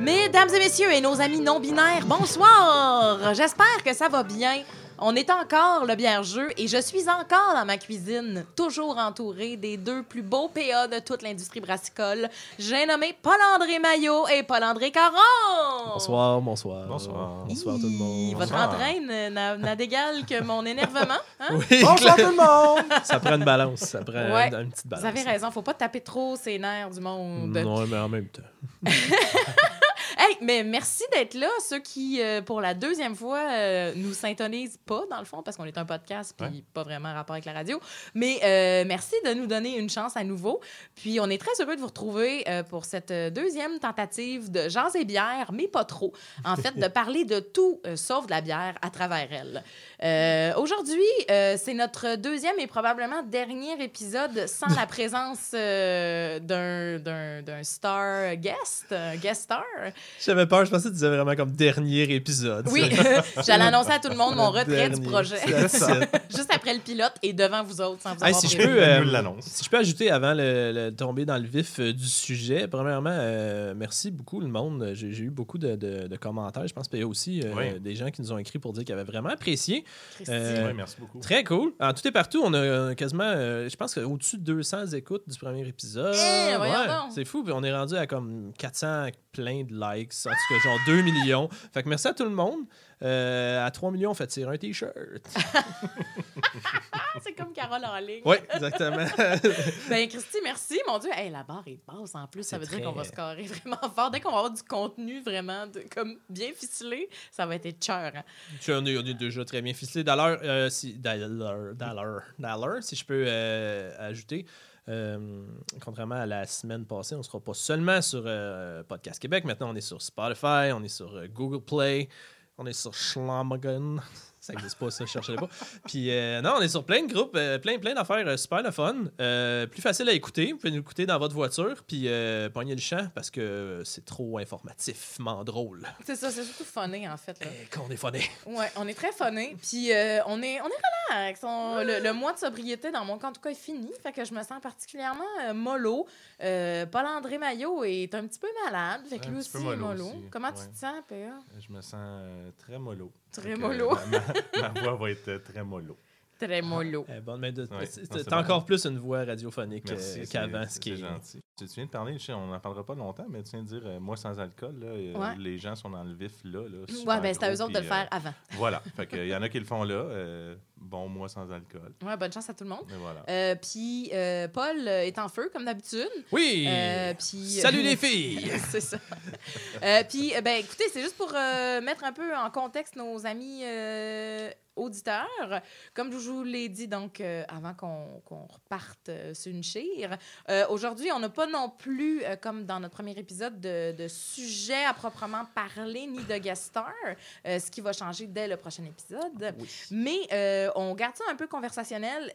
Mesdames et messieurs et nos amis non-binaires, bonsoir! J'espère que ça va bien. On est encore le bière-jeu et je suis encore dans ma cuisine, toujours entourée des deux plus beaux PA de toute l'industrie brassicole. J'ai nommé Paul-André Maillot et Paul-André Caron! Bonsoir, bonsoir. Bonsoir. Bonsoir tout le monde. Votre Bonsoir. entraîne n'a n'a d'égal que mon énervement. hein? Oui, Bonsoir tout le monde! ça prend une balance, ça prend Ouais. une, une petite balance. Vous avez raison, faut pas taper trop ses nerfs du monde. Non, mais en même temps. Hey, mais merci d'être là, ceux qui, euh, pour la deuxième fois, euh, nous syntonisent pas, dans le fond, parce qu'on est un podcast, puis Ouais. pas vraiment rapport avec la radio. Mais euh, merci de nous donner une chance à nouveau. Puis on est très heureux de vous retrouver euh, pour cette deuxième tentative de Jean et bière, mais pas trop. En fait, de parler de tout sauf de la bière à travers elle. Aujourd'hui, c'est notre deuxième et probablement dernier épisode sans la présence d'un star guest, un guest star. J'avais peur, je pensais que tu disais vraiment comme dernier épisode. Oui, j'allais annoncer à tout le monde mon retrait du projet. Juste après le pilote et devant vous autres, sans vous Hey, avoir si je peux, euh, si je peux ajouter avant le, le- tomber dans le vif euh, du sujet, premièrement, euh, merci beaucoup le monde. J'ai eu beaucoup de, de- de commentaires. Je pense qu'il y a aussi euh, Oui. des gens qui nous ont écrit pour dire qu'ils avaient vraiment apprécié. Euh, Oui, merci beaucoup. Très cool. En tout et partout, on a quasiment, euh, je pense, au-dessus de 200 écoutes du premier épisode. Eh, c'est fou. Puis on est rendu à comme 400 plein de likes. En tout cas, genre 2 millions. Fait que merci à tout le monde. Euh, à 3 millions, on fait tirer un T-shirt. C'est comme Carole en ligne. oui, exactement. Ben, Christy, merci. Mon Dieu, hey, la barre est basse en plus. Ça veut dire qu'on va scorer vraiment fort. Dès qu'on va avoir du contenu vraiment de- comme bien ficelé, ça va être cheur. hein. Tu- on, est, on est déjà très bien ficelé. D'ailleurs, euh, si je peux euh, ajouter, euh, contrairement à la semaine passée, on ne sera pas seulement sur euh, Podcast Québec. Maintenant, on est sur Spotify, on est sur euh, Google Play, on est sur Schlamagen. Ça n'existe pas, ça, je cherchais pas. Puis, euh, non, on est sur plein de groupes, euh, plein, plein d'affaires euh, super le fun. Euh, plus facile à écouter. Vous pouvez nous écouter dans votre voiture, puis euh, pogner le champ parce que c'est trop informativement drôle. C'est ça, c'est surtout funné, en fait. Là. Et qu'on est funné. Ouais, on est très funné. Puis euh, on, est, on est relax. On- le, le mois de sobriété, dans mon cas, en tout cas, est fini. Fait que je me sens particulièrement euh, mollo. Euh, Paul-André Maillot est un petit peu malade. Fait que lui aussi est mollo Comment tu te sens, PA? Je me sens euh, très mollo. Très mollo. euh, Ma, ma voix va être euh, très mollo. Très mollo. Eh, bon, mais Ouais, c'est- encore plus une voix radiophonique Merci. euh, c'est- qu'avant, ce c'est qui est gentil. Tu, tu viens de parler, on n'en parlera pas longtemps, mais tu viens de dire, euh, moi sans alcool, là, euh, Ouais. les gens sont dans le vif là. là Ouais, super ben c'est à eux autres de le euh, faire avant. Voilà. Fait que, il y en a qui le font là. euh, bon, moi sans alcool. Ouais, bonne chance à tout le monde. Voilà. Euh, Puis euh, Paul est en feu, comme d'habitude. Oui! Euh, puis- Salut les filles! c'est ça. Euh, Puis, ben, écoutez, c'est juste pour euh, mettre un peu en contexte nos amis euh, auditeurs. Comme je vous l'ai dit, donc, euh, avant qu'on reparte euh, sur une chire, euh, aujourd'hui, on n'a pas non plus, euh, comme dans notre premier épisode, de, de sujet à proprement parler, ni de guest star, euh, ce qui va changer dès le prochain épisode. Oui. Mais euh, on garde ça un peu conversationnel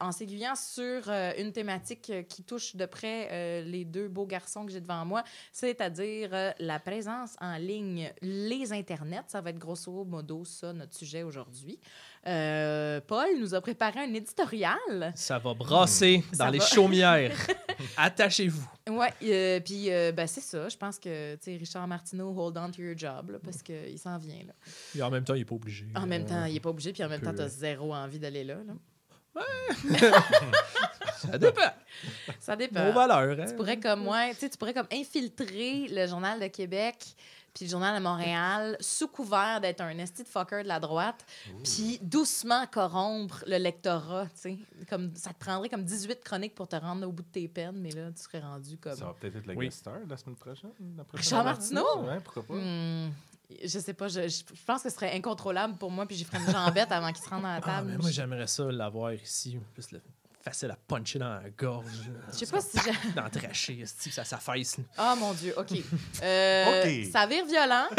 en s'aiguillant sur une thématique qui touche de près les deux beaux garçons que j'ai devant moi, c'est-à-dire la présence en ligne, les internets. Ça va être grosso modo ça notre sujet aujourd'hui. Euh, Paul nous a préparé un éditorial. Ça va brasser Ça dans les va. chaumières. Attachez-vous. Ouais, euh, puis euh, ben, c'est ça. Je pense que Richard Martineau, hold on to your job, là, parce qu'il s'en vient. Là. Et en même temps, il n'est pas obligé. En même temps, il n'est pas obligé, puis en même peu, temps, tu as euh, zéro envie d'aller là, là. Ça dépend. Ça dépend. Nos valeurs. Hein? Tu pourrais comme moi, tu pourrais comme infiltrer le journal de Québec puis le journal de Montréal sous couvert d'être un esti de fucker de la droite, puis doucement corrompre le lectorat, tu sais. Comme ça te prendrait comme 18 chroniques pour te rendre au bout de tes peines, mais là tu serais rendu comme Ça va peut-être être le Oui. guest star la semaine prochaine. la prochaine Richard. Martineau? Ouais, pourquoi pas? Hmm, je sais pas, je, je- pense que ce serait incontrôlable pour moi puis j'y ferais une jambette avant qu'il se rende à la Ah, table. mais moi, j'aimerais ça l'avoir ici. Plus le- facile à puncher dans la gorge. je sais pas si j'ai- Dans le trachée, esti, ça s'affaisse. Ah mon Dieu, OK. Euh, OK. Ça vire violent.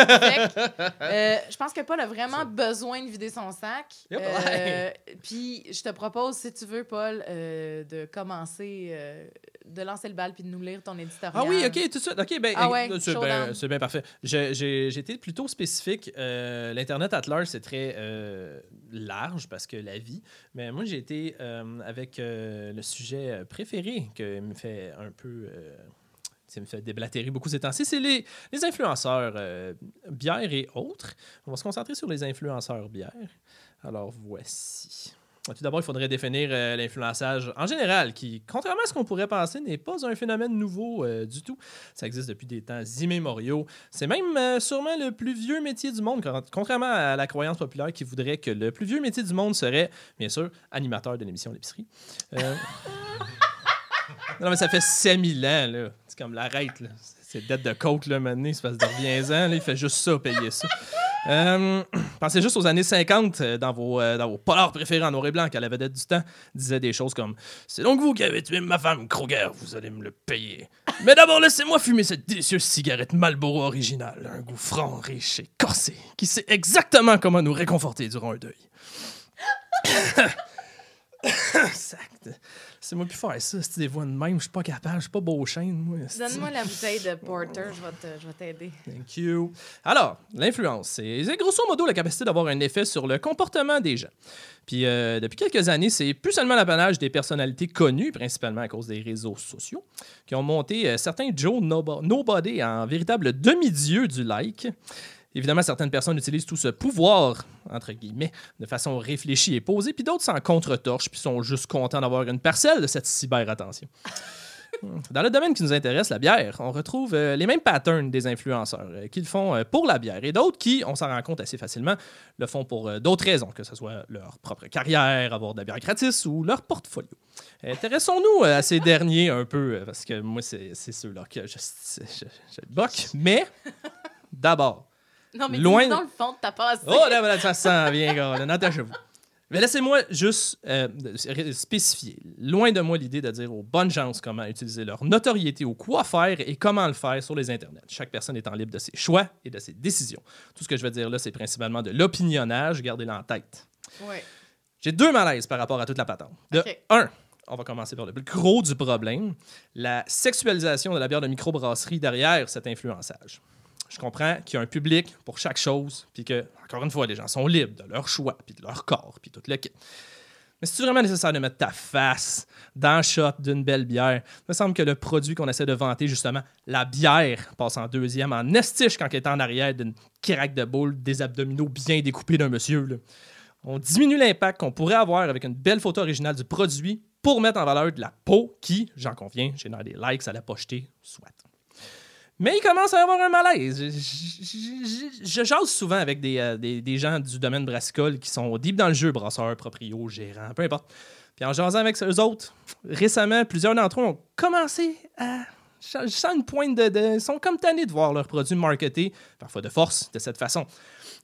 Euh, je pense que Paul a vraiment besoin de vider son sac. Yep. Euh, Puis je te propose, si tu veux, Paul, euh, de commencer, euh, de lancer le bal puis de nous lire ton éditorial. Ah oui, ok, tout de suite. Ok, ben, Ah ouais, c'est showdown. ben, c'est bien parfait. Été plutôt spécifique. Euh, L'Internet at large, c'est très euh, large parce que la vie. Mais moi, j'ai été euh, avec le sujet préféré qui me fait un peu. ça me fait déblatérer beaucoup ces temps-ci, c'est les, les influenceurs euh, bière et autres. On va se concentrer sur les influenceurs bière. Alors, voici. Tout d'abord, il faudrait définir euh, l'influençage en général, qui, contrairement à ce qu'on pourrait penser, n'est pas un phénomène nouveau euh, du tout. Ça existe depuis des temps immémoriaux. C'est même euh, sûrement le plus vieux métier du monde, con- contrairement à la croyance populaire qui voudrait que le plus vieux métier du monde serait, bien sûr, animateur de l'émission L'épicerie. Euh, non, mais ça fait 5000 ans, là. C'est comme l'arrête, là. C'est dette de côte, là, maintenant, c'est parce que reviens-en, là, il fait juste ça, payer ça. Euh, pensez juste aux années 50, euh, dans vos, euh, dans vos polars préférés en noir et blanc, qu'à la vedette du temps disait des choses comme C'est donc vous qui avez tué ma femme, Kroger, vous allez me le payer. Mais d'abord, laissez-moi fumer cette délicieuse cigarette Marlboro originale, un goût franc, riche et corsé, qui sait exactement comment nous réconforter durant un deuil. Sac C'est moi plus faire ça, c'est des voix de même, je suis pas capable, je suis pas beau chaîne, moi. Donne-moi la bouteille de porter, je vais t'aider. Thank you. Alors, l'influence, c'est grosso modo la capacité d'avoir un effet sur le comportement des gens. Puis, euh, depuis quelques années, c'est plus seulement l'apanage des personnalités connues, principalement à cause des réseaux sociaux, qui ont monté euh, certains Joe Nobo- Nobody en véritable demi-dieu du like. Évidemment, certaines personnes utilisent tout ce pouvoir, entre guillemets, de façon réfléchie et posée, puis d'autres s'en contre-torchent, puis sont juste contents d'avoir une parcelle de cette cyber-attention. Dans le domaine qui nous intéresse, la bière, on retrouve euh, les mêmes patterns des influenceurs euh, qui le font euh, pour la bière et d'autres qui, on s'en rend compte assez facilement, le font pour euh, d'autres raisons, que ce soit leur propre carrière, avoir de la bière gratis ou leur portfolio. Intéressons-nous à ces derniers un peu, parce que moi, c'est c'est ceux-là que je, je, je, je boque. Mais, d'abord, Non, mais Loin- dans le fond de ta pensée. Oh, là, voilà, ça sent bien, gars. Attachez-vous. Mais laissez-moi juste euh, spécifier. Loin de moi l'idée de dire aux bonnes gens comment utiliser leur notoriété ou quoi faire et comment le faire sur les internets. Chaque personne étant libre de ses choix et de ses décisions. Tout ce que je veux dire là, c'est principalement de l'opinionnage. Gardez-le en tête. Ouais. J'ai deux malaises par rapport à toute la patente. De un, on va commencer par le plus gros du problème, la sexualisation de la bière de microbrasserie derrière cet influençage. Je comprends qu'il y a un public pour chaque chose, puis que, encore une fois, les gens sont libres de leur choix, puis de leur corps, puis tout le kit. Mais c'est vraiment nécessaire de mettre ta face dans le shot d'une belle bière? Il me semble que le produit qu'on essaie de vanter, justement, la bière, passe en deuxième en estiche quand elle est en arrière d'une craque de boule, des abdominaux bien découpés d'un monsieur. On diminue l'impact qu'on pourrait avoir avec une belle photo originale du produit pour mettre en valeur de la peau qui, j'en conviens, génère des likes à la pocheter, soit. Mais il commence à avoir un malaise. Je, jase souvent avec des, euh, des- des gens du domaine brassicole qui sont deep dans le jeu, brasseurs, proprios, gérants, peu importe. Puis en jasant avec eux autres, récemment, plusieurs d'entre eux ont commencé à. Je sens une pointe de, Ils sont comme tannés de voir leurs produits marketés, parfois de force, de cette façon.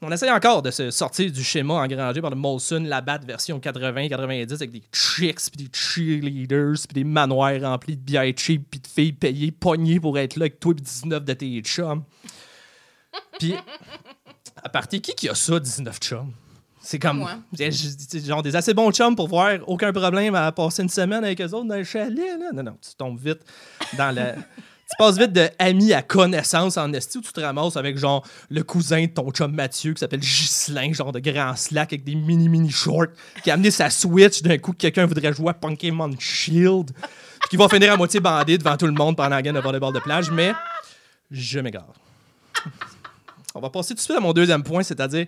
On essaye encore de se sortir du schéma engrangé par le Molson Labatt version 80-90 avec des chicks, puis des cheerleaders, puis des manoirs remplis de bière cheap, puis de filles payées, pognées pour être là avec toi, puis 19 de tes chums. Puis, à partir qui qui a ça, 19 chums? C'est comme. J'ai- Genre des assez bons chums pour voir aucun problème à passer une semaine avec eux autres dans le chalet. Là. Non, non, tu tombes vite dans la. Tu passes vite de ami à connaissance en esti où tu te ramasses avec genre le cousin de ton chum Mathieu qui s'appelle Ghislain, genre de grand slack avec des mini mini shorts, qui a amené sa Switch d'un coup que quelqu'un voudrait jouer à Pokémon Shield, puis qui va finir à moitié bandé devant tout le monde pendant la game de volleyball de plage, mais je m'égare. On va passer tout de suite à mon deuxième point, c'est-à-dire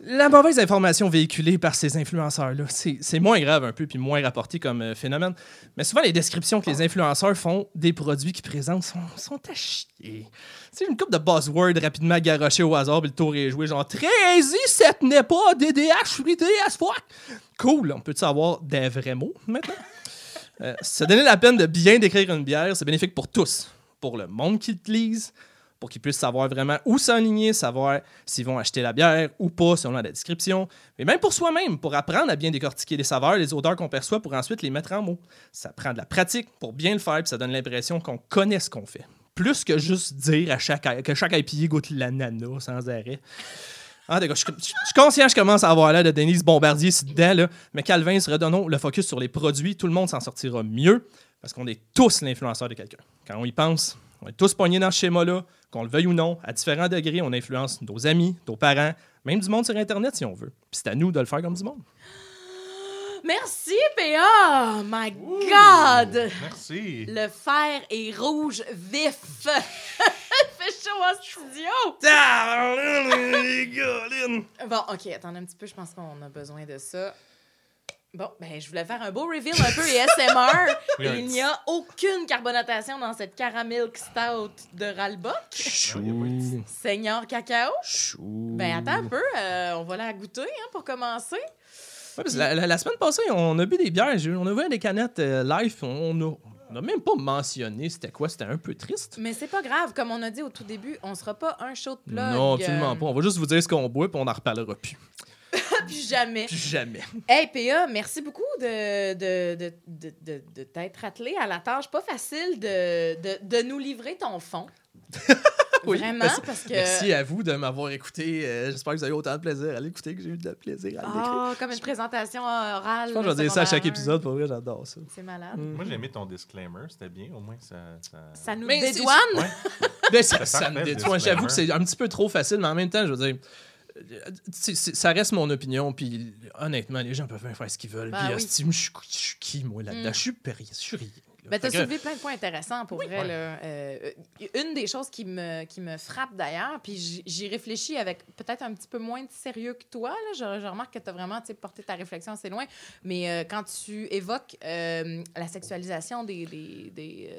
la mauvaise information véhiculée par ces influenceurs-là, c'est moins grave un peu, puis moins rapporté comme euh, phénomène. Mais souvent, les descriptions que les influenceurs font des produits qu'ils présentent sont, sont à chier. C'est une coupe de buzzwords rapidement garochés au hasard, puis le tour est joué, genre très easy, cette n'est pas DDH frité as fuck. Cool, on peut-tu avoir des vrais mots maintenant? Euh, se donner la peine de bien décrire une bière, c'est bénéfique pour tous. Pour le monde qui utilise, pour qu'ils puissent savoir vraiment où s'enligner, savoir s'ils vont acheter la bière ou pas selon la description, mais même pour soi-même, pour apprendre à bien décortiquer les saveurs, les odeurs qu'on perçoit pour ensuite les mettre en mots. Ça prend de la pratique pour bien le faire, puis ça donne l'impression qu'on connaît ce qu'on fait. Plus que juste dire à chaque, que chaque IPA goûte l'ananas sans arrêt. Cas, je, suis- conscient je commence à avoir l'air de Denise Bombardier dedans, là, mais Calvin, redonnons le focus sur les produits, tout le monde s'en sortira mieux parce qu'on est tous l'influenceur de quelqu'un. Quand on y pense, on est tous pognés dans ce schéma-là, qu'on le veuille ou non, à différents degrés, on influence nos amis, nos parents, même du monde sur Internet si on veut. Puis c'est à nous de le faire comme du monde. Merci, PA! My God! Merci. Le fer est rouge vif. Il fait chaud en studio. Bon, OK, attends un petit peu. Je pense qu'on a besoin de ça. Bon, ben, je voulais faire un beau reveal un peu ASMR. Il n'y a aucune carbonatation dans cette caramel stout de Ralbock. Chou. Seigneur cacao. Chou. Ben, attends un peu. euh, on va la goûter hein, pour commencer. Ouais, parce que la, la- la semaine passée, on a bu des bières. On a vu des canettes euh, live. On a- on n'a même pas mentionné c'était quoi. C'était un peu triste. Mais c'est pas grave. Comme on a dit au tout début, on sera pas un show de plug. non, absolument euh, pas. On va juste vous dire ce qu'on boit, puis on n'en reparlera plus. Plus jamais. Plus jamais. Hey, PA, merci beaucoup de, de, de, de, de, de t'être attelé à la tâche pas facile de, de, de nous livrer ton fond. Oui, Vraiment, merci. parce que. Merci à vous de m'avoir écouté. Euh, J'espère que vous avez autant de plaisir à l'écouter que j'ai eu de plaisir à l'écrire. Ah, comme une présentation orale. Je pense que je vais dire ça à chaque épisode. Pour vrai, j'adore ça. C'est malade. Mm. Moi, j'ai aimé ton disclaimer. C'était bien. Au moins, ça. ça... Ça nous Mais dédouane. Ouais. Ben, ça, Ça ça détruit. des J'avoue que c'est un petit peu trop facile, mais en même temps, je veux dire, ça reste mon opinion. Puis honnêtement, les gens peuvent faire ce qu'ils veulent. Ben puis oui. je suis qui, moi, là-dedans? Mm. Je suis rien. Ben, Fait que- soulevé plein de points intéressants pour vrai. Ouais. Là. Euh, une des choses qui me, qui me frappe d'ailleurs, puis j'y- réfléchis avec peut-être un petit peu moins de sérieux que toi. Là. Je, je remarque que tu as vraiment tu porté ta réflexion assez loin. Mais euh, quand tu évoques euh, la sexualisation des, des, des,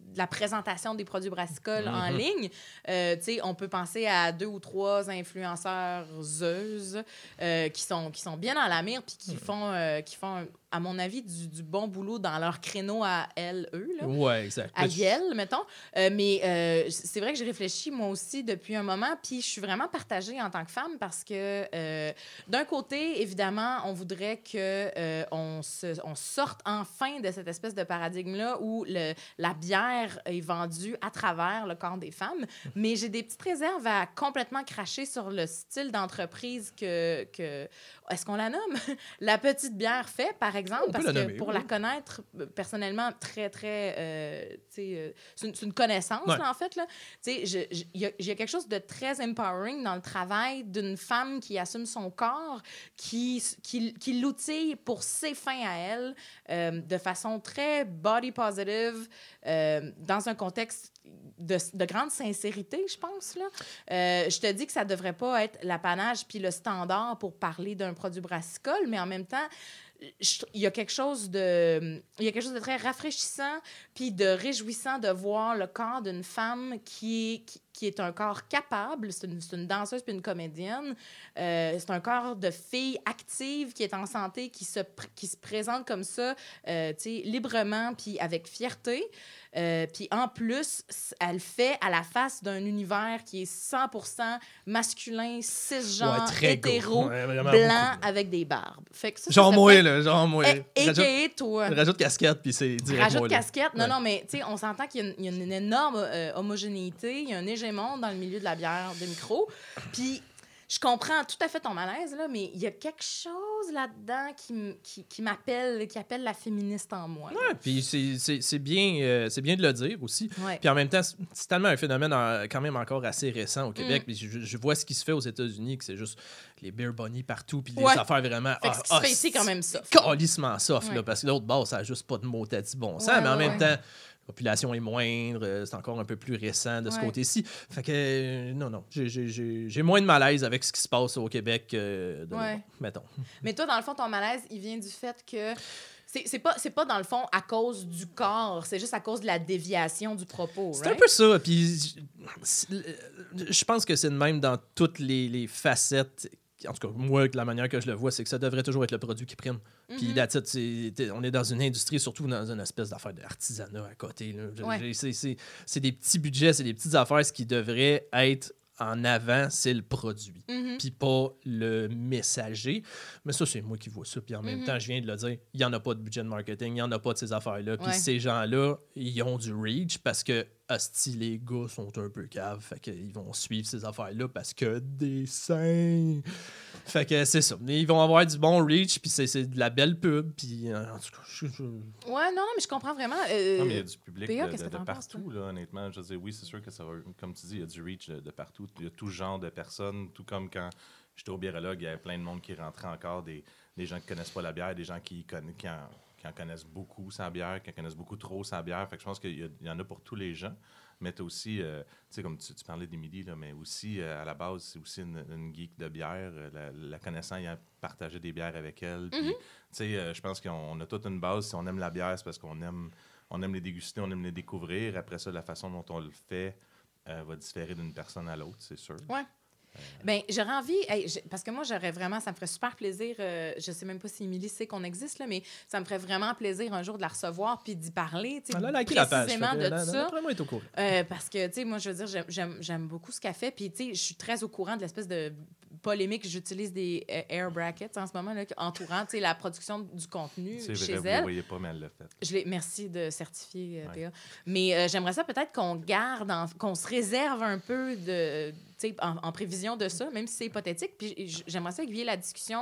de la présentation des produits brassicoles en Mhm. ligne, euh, tu sais, on peut penser à deux ou trois influenceurs euh, qui, sont, qui sont bien dans la mire puis qui, font, euh, qui font, à mon avis, du, du bon boulot dans leur créneau à elles, eux. Là Ouais, exact. à Yale, mettons. Euh, mais euh, c'est vrai que j'ai réfléchi moi aussi depuis un moment, puis je suis vraiment partagée en tant que femme parce que euh, d'un côté, évidemment, on voudrait que on, se, on sorte enfin de cette espèce de paradigme-là où le, la bière est vendue à travers le corps des femmes. Mais j'ai des petites réserves à complètement cracher sur le style d'entreprise que, que est-ce qu'on la nomme? La petite bière fait, par exemple, parce que nommer, pour oui. la connaître personnellement très très euh, tu sais, euh, c'est une, une connaissance Ouais. là, en fait il y, a- il y a quelque chose de très empowering dans le travail d'une femme qui assume son corps qui qui, qui l'outille pour ses fins à elle euh, de façon très body positive euh, dans un contexte de, de grande sincérité, je pense. Là. Euh, je te dis que ça devrait pas être l'apanage puis le standard pour parler d'un produit brassicole, mais en même temps, il y a quelque chose de il y a quelque chose de très rafraîchissant puis de réjouissant de voir le corps d'une femme qui qui, qui est un corps capable c'est une, danseuse puis une comédienne Euh, c'est un corps de fille active qui est en santé qui se pr- qui se présente comme ça euh, tu sais librement puis avec fierté Euh, puis en plus elle fait à la face d'un univers qui est 100% masculin cisgenre Ouais, hétéro Ouais, blanc beaucoup. avec des barbes fait que ça, Genre moi, là. Genre moi. Rajoute, AKA toi. rajoute casquette, puis c'est direct Rajoute moi, là. casquette. Non, non, mais tu sais, on s'entend qu'il y a une, il y a une énorme euh, homogénéité. Il y a un dans le milieu de la bière de micro. Puis je comprends tout à fait ton malaise, là, mais il y a quelque chose là-dedans qui, qui, qui m'appelle, qui appelle la féministe en moi. Ouais, puis c'est- bien, euh, c'est bien de le dire aussi. Ouais. Puis en même temps, c'est- tellement un phénomène quand même encore assez récent au Mm. Québec. Puis je, je vois ce qui se fait aux États-Unis, que c'est juste les beer bunnies partout, puis des Ouais. affaires vraiment. Fait que ce qui se fait ici, quand même, soft. Soft, là, parce que l'autre base, ça n'a juste pas de mot à dit bon sens. Mais en même temps, population est moindre, euh, c'est encore un peu plus récent de ce Ouais. côté-ci. Fait que, euh, non, non, j'ai- moins de malaise avec ce qui se passe au Québec, euh, de Ouais. mettons. Mais toi, dans le fond, ton malaise, il vient du fait que. C'est pas, pas, dans le fond, à cause du corps, c'est juste à cause de la déviation du propos. C'est un peu ça. Puis je pense que c'est le même dans toutes les, les facettes. En tout cas, moi, la manière que je le vois, c'est que ça devrait toujours être le produit qui prime. Puis, Mhm. that's it, c'est- t'es- on est dans une industrie, surtout dans une espèce d'affaire d'artisanat à côté. là. Ouais. c'est- des petits budgets, c'est des petites affaires. Ce qui devrait être en avant, c'est le produit. Mhm. Puis pas le messager. Mais ça, c'est moi qui vois ça. Puis en même Mhm. temps, je viens de le dire, il n'y en a pas de budget de marketing, il n'y en a pas de ces affaires-là. Puis Ouais. ces gens-là, ils ont du reach parce que, hostie, les gars sont un peu caves. Fait qu'ils vont suivre ces affaires-là parce que des seins. Fait que c'est ça. Mais ils vont avoir du bon reach, puis c'est c'est de la belle pub. Puis euh, en tout cas, je- je- Ouais, non, non, mais je comprends vraiment. euh, Non, mais il y a du public PA, de, de- de penses, partout, là, honnêtement. Je veux dire, oui, c'est sûr que ça va. Comme tu dis, il y a du reach de, de partout. Il y a tout genre de personnes, tout comme quand j'étais au biérologue, il y avait plein de monde qui rentrait encore des, des gens qui connaissent pas la bière, des gens qui, qui, en, qui en connaissent beaucoup sans bière, qui en connaissent beaucoup trop sans bière. Fait que je pense qu'il y, en a pour tous les gens. Mais tu aussi, euh, tu sais, comme tu, tu parlais d'Émilie, là, mais aussi, euh, à la base, c'est aussi une, une geek de bière. euh, La, la connaissant, il a partagé des bières avec elle. Puis, tu sais, euh, je pense qu'on on a toute une base. Si on aime la bière, c'est parce qu'on aime, on aime les déguster, on aime les découvrir. Après ça, la façon dont on le fait va différer d'une personne à l'autre, c'est sûr. Ouais. Ben, j'aurais envie, hey, parce que moi, j'aurais vraiment, ça me ferait super plaisir. euh, je sais même pas si Émilie sait qu'on existe, là, mais ça me ferait vraiment plaisir un jour de la recevoir puis d'y parler, tu sais, Elle a liké la page? précisément de la- ça. Au courant. Euh, parce que, tu sais, moi, je veux dire, j'aime beaucoup ce qu'elle fait. Puis, tu sais, je suis très au courant de l'espèce de polémique. J'utilise des euh, air brackets en ce moment, là, entourant, la production du contenu chez vrai, vous elle. voyez pas, mais elle l'a fait. Je merci de certifier, euh, Ouais. Théa. Mais euh, j'aimerais ça peut-être qu'on garde, en- qu'on se réserve un peu de, en, en prévision de ça, même si c'est hypothétique. Puis j'aimerais ça aiguiller la discussion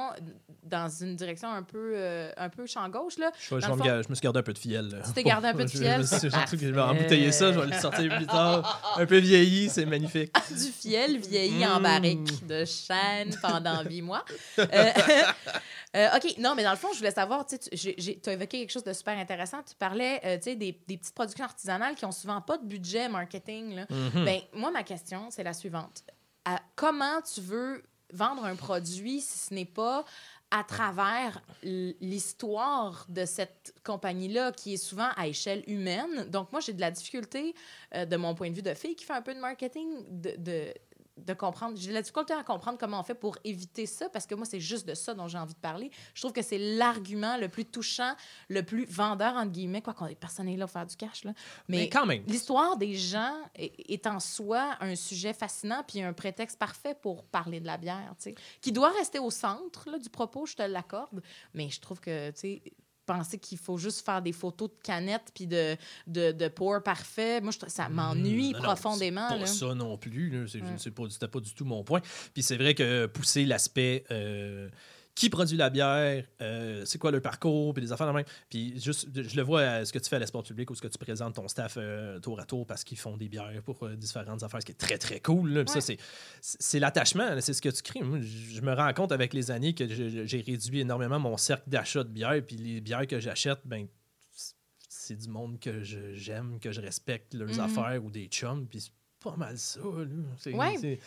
dans une direction un peu, euh, un peu champ gauche. Là. Je, je Dans vais le me fond- gar- je me suis gardé un peu de fiel. là. Tu t'es gardé un peu de fiel, je- vais embouteiller ça, je vais le sortir plus tard. Un peu vieilli, c'est magnifique. du fiel vieilli en Mm. barrique de chêne pendant huit mois. Euh, euh, OK, non, mais dans le fond, je voulais savoir, tu as évoqué quelque chose de super intéressant. Tu parlais euh, des, des petites productions artisanales qui ont souvent pas de budget marketing. Là. Mhm. Ben, moi, ma question, c'est la suivante. À- comment tu veux vendre un produit si ce n'est pas à travers l'histoire de cette compagnie-là qui est souvent à échelle humaine. Donc, moi, j'ai de la difficulté, euh, de mon point de vue de fille qui fait un peu de marketing, de, de comprendre. J'ai la difficulté à comprendre comment on fait pour éviter ça parce que moi, c'est juste de ça dont j'ai envie de parler. Je trouve que c'est l'argument le plus touchant, le plus vendeur, entre guillemets, quoi qu'on ait personne n'est là pour faire du cash. Là. Mais quand même. L'histoire des gens est, est en soi un sujet fascinant puis un prétexte parfait pour parler de la bière, tu sais, qui doit rester au centre là, du propos, je te l'accorde, mais je trouve que, tu sais, penser qu'il faut juste faire des photos de canettes puis de, de, de pour parfait, moi, je, ça m'ennuie non, profondément. C'est là. pas ça non plus. là. C'est- Ouais. c'est pas, C'était pas du tout mon point. Puis c'est vrai que pousser l'aspect euh, qui produit la bière, euh, c'est quoi le parcours, puis des affaires de même. Puis juste, je le vois à ce que tu fais à l'espace public ou ce que tu présentes ton staff euh, tour à tour parce qu'ils font des bières pour euh, différentes affaires, ce qui est très, très cool. là. Puis Ouais. ça, c'est- l'attachement, c'est ce que tu crées. Moi, je me rends compte avec les années que j'ai réduit énormément mon cercle d'achat de bières, puis les bières que j'achète, ben c'est du monde que j'aime, que je respecte leurs Mhm. affaires ou des chums, puis c'est pas mal ça. Là. C'est- Ouais.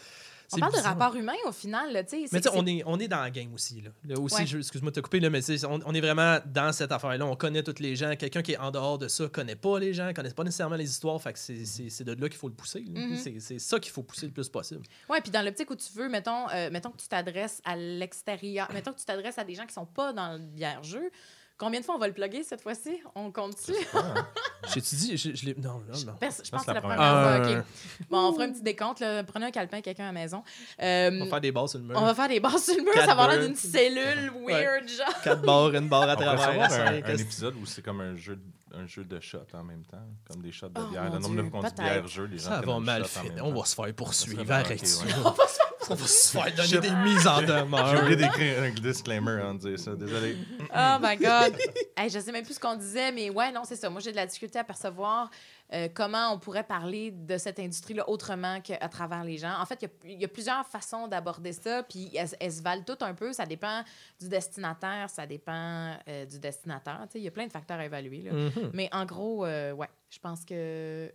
On parle de rapport humain au final, là. Mais tu sais, on est, on est dans la game aussi. Là. Là aussi, Ouais. excuse-moi de te couper, là, mais on, on est vraiment dans cette affaire-là. On connaît tous les gens. Quelqu'un qui est en dehors de ça connaît pas les gens, connaît pas nécessairement les histoires. Fait que c'est, c'est de là qu'il faut le pousser. Mhm. C'est, c'est ça qu'il faut pousser le plus possible. Oui, puis dans l'optique où tu veux, mettons, euh, mettons que tu t'adresses à l'extérieur, mettons que tu t'adresses à des gens qui sont pas dans le bière-jeu. Combien de fois on va le plugger cette fois-ci? On compte-tu? J'ai-tu dit? Je, je l'ai- non, non, non. Pers- Je pense que c'est la la première première fois. OK. Bon, on fera un petit décompte. Là. Prenez un calepin, quelqu'un à la maison. Euh, On va faire des barres sur le mur. on va faire des barres sur le mur. Quatre Ça va l'air d'une cellule weird, genre. Quatre barres, une barre à On travers. savoir un, cinq, un épisode où c'est comme un jeu, de- un jeu de shots en même temps, comme des shots de Oh, bière. mon Le nombre de Dieu, bière-jeu, les gens Ça va un mal finir. On va se faire poursuivre. Ça serait Arrête ok, ça. va se faire donner des mises en J'ai demeure. oublié d'écrire un disclaimer en disant ça. Désolé. Oh my God. Hey, je sais même plus ce qu'on disait, mais ouais, non, c'est ça. Moi, j'ai de la difficulté à percevoir euh, comment on pourrait parler de cette industrie-là autrement qu'à travers les gens. En fait, il y a- il y, a plusieurs façons d'aborder ça, puis elles, elles se valent toutes un peu. Ça dépend du destinataire, ça dépend euh, du sais, Il y a plein de facteurs à évaluer. là. Mhm. Mais en gros, euh, ouais, je pense que.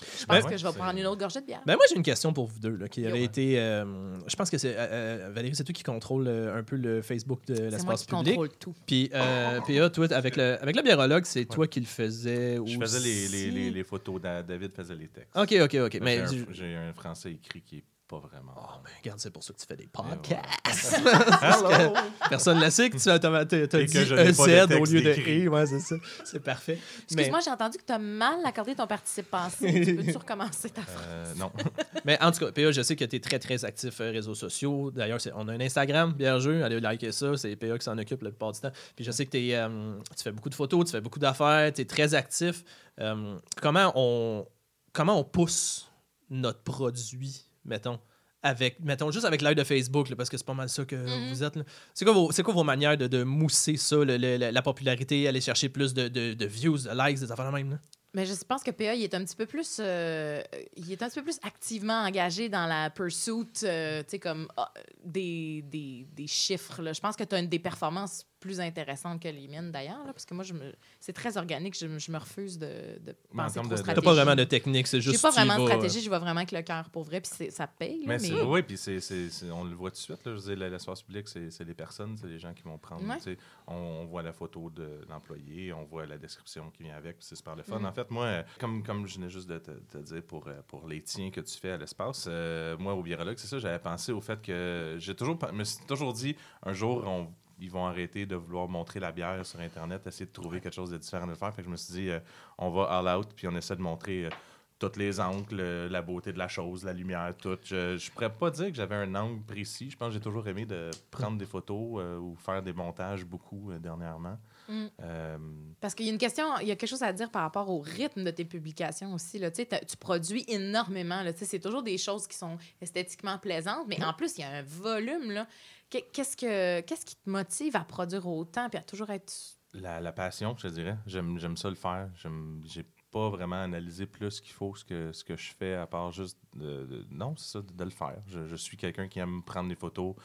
Je Ben, pense que ouais, je vais prendre une autre gorgée de bière. Ben moi, j'ai une question pour vous deux, là, qui Yo. aurait été... euh, je pense que c'est... euh, euh, Valérie, c'est toi qui contrôle euh, un peu le Facebook de c'est moi l'espace qui public. contrôle tout. Puis, euh, PA, toi, avec le, avec le biérologue, c'est toi qui le faisais Je faisais les, les, aussi? les, les photos. Da- David faisait les textes. OK, OK, OK. Mais J'ai un- du- un français écrit qui est pas vraiment. Oh, ben, regarde, c'est pour ça que tu fais des voilà. podcasts. Hello! Personne ne le sait que tu as, dit pas de EZ au lieu de écrit. E. Ouais, c'est ça. C'est parfait. Excuse-moi, j'ai entendu que tu as mal accordé ton participe passé. tu peux-tu recommencer ta phrase? Euh, non. Mais en tout cas, PA, je sais que tu es très, très actif euh, réseaux sociaux. D'ailleurs, c'est- on a un Instagram, Biergeux. Allez liker ça. C'est PA qui s'en occupe la plupart du temps. Puis je sais que t'es, euh, tu fais beaucoup de photos, tu fais beaucoup d'affaires, tu es très actif. Euh, comment, on, comment on pousse notre produit, mettons, avec, mettons juste avec l'aide de Facebook, là, parce que c'est pas mal ça que Mhm. vous êtes. C'est quoi, quoi vos manières de, de mousser ça, le- le- la, la popularité, aller chercher plus de, de- de views, de likes, des affaires de même? là? Mais je pense que PA, il est un petit peu plus, euh, il est un petit peu plus activement engagé dans la pursuit, euh, tu sais, comme ah, des, des, des chiffres. là. Je pense que tu as une des performances plus intéressantes que les miennes, d'ailleurs, parce que moi, je me... c'est très organique. Je, me- je me refuse de, de Mais en penser termes trop de- T'as stratégie. pas vraiment de technique, c'est juste. J'ai pas vraiment de stratégie, je vois vraiment avec le cœur pour vrai, puis c'est- ça paye. là, Mais, mais oui, puis c'est, on le voit tout de suite. Là, je veux dire, la- l'espace public, c'est, c'est les personnes, c'est les gens qui vont prendre. Ouais. On, on voit la photo de l'employé, on voit la description qui vient avec, puis c'est super le fun. Mhm. En fait, moi, comme, comme je venais juste de te, te dire pour, euh, pour les tiens que tu fais à l'espace, euh, moi, au virologue, c'est ça, j'avais pensé au fait que j'ai toujours, je me suis toujours dit, un jour, on- ils vont arrêter de vouloir montrer la bière sur Internet, essayer de trouver quelque chose de différent de faire. Fait que je me suis dit, euh, on va all out, puis on essaie de montrer. euh, tous les angles, la beauté de la chose, la lumière, tout. Je ne pourrais pas dire que j'avais un angle précis. Je pense que j'ai toujours aimé de prendre des photos euh, ou faire des montages beaucoup euh, dernièrement. Mm. Euh, Parce qu'il y a une question, il y a quelque chose à dire par rapport au rythme de tes publications aussi. Là. Tu, sais, t'as- tu produis énormément. Là. Tu sais, C'est toujours des choses qui sont esthétiquement plaisantes, mais en plus, il y a un volume. Là. Qu'est- Qu'est-ce, que, qu'est-ce qui te motive à produire autant puis à toujours être. la, la passion, je dirais. J'aime, j'aime ça le faire. J'aime, j'ai pas vraiment analysé plus qu'il faut ce que, ce que je fais, à part juste de. non, c'est ça, de, le faire. Je, suis quelqu'un qui aime prendre des photos,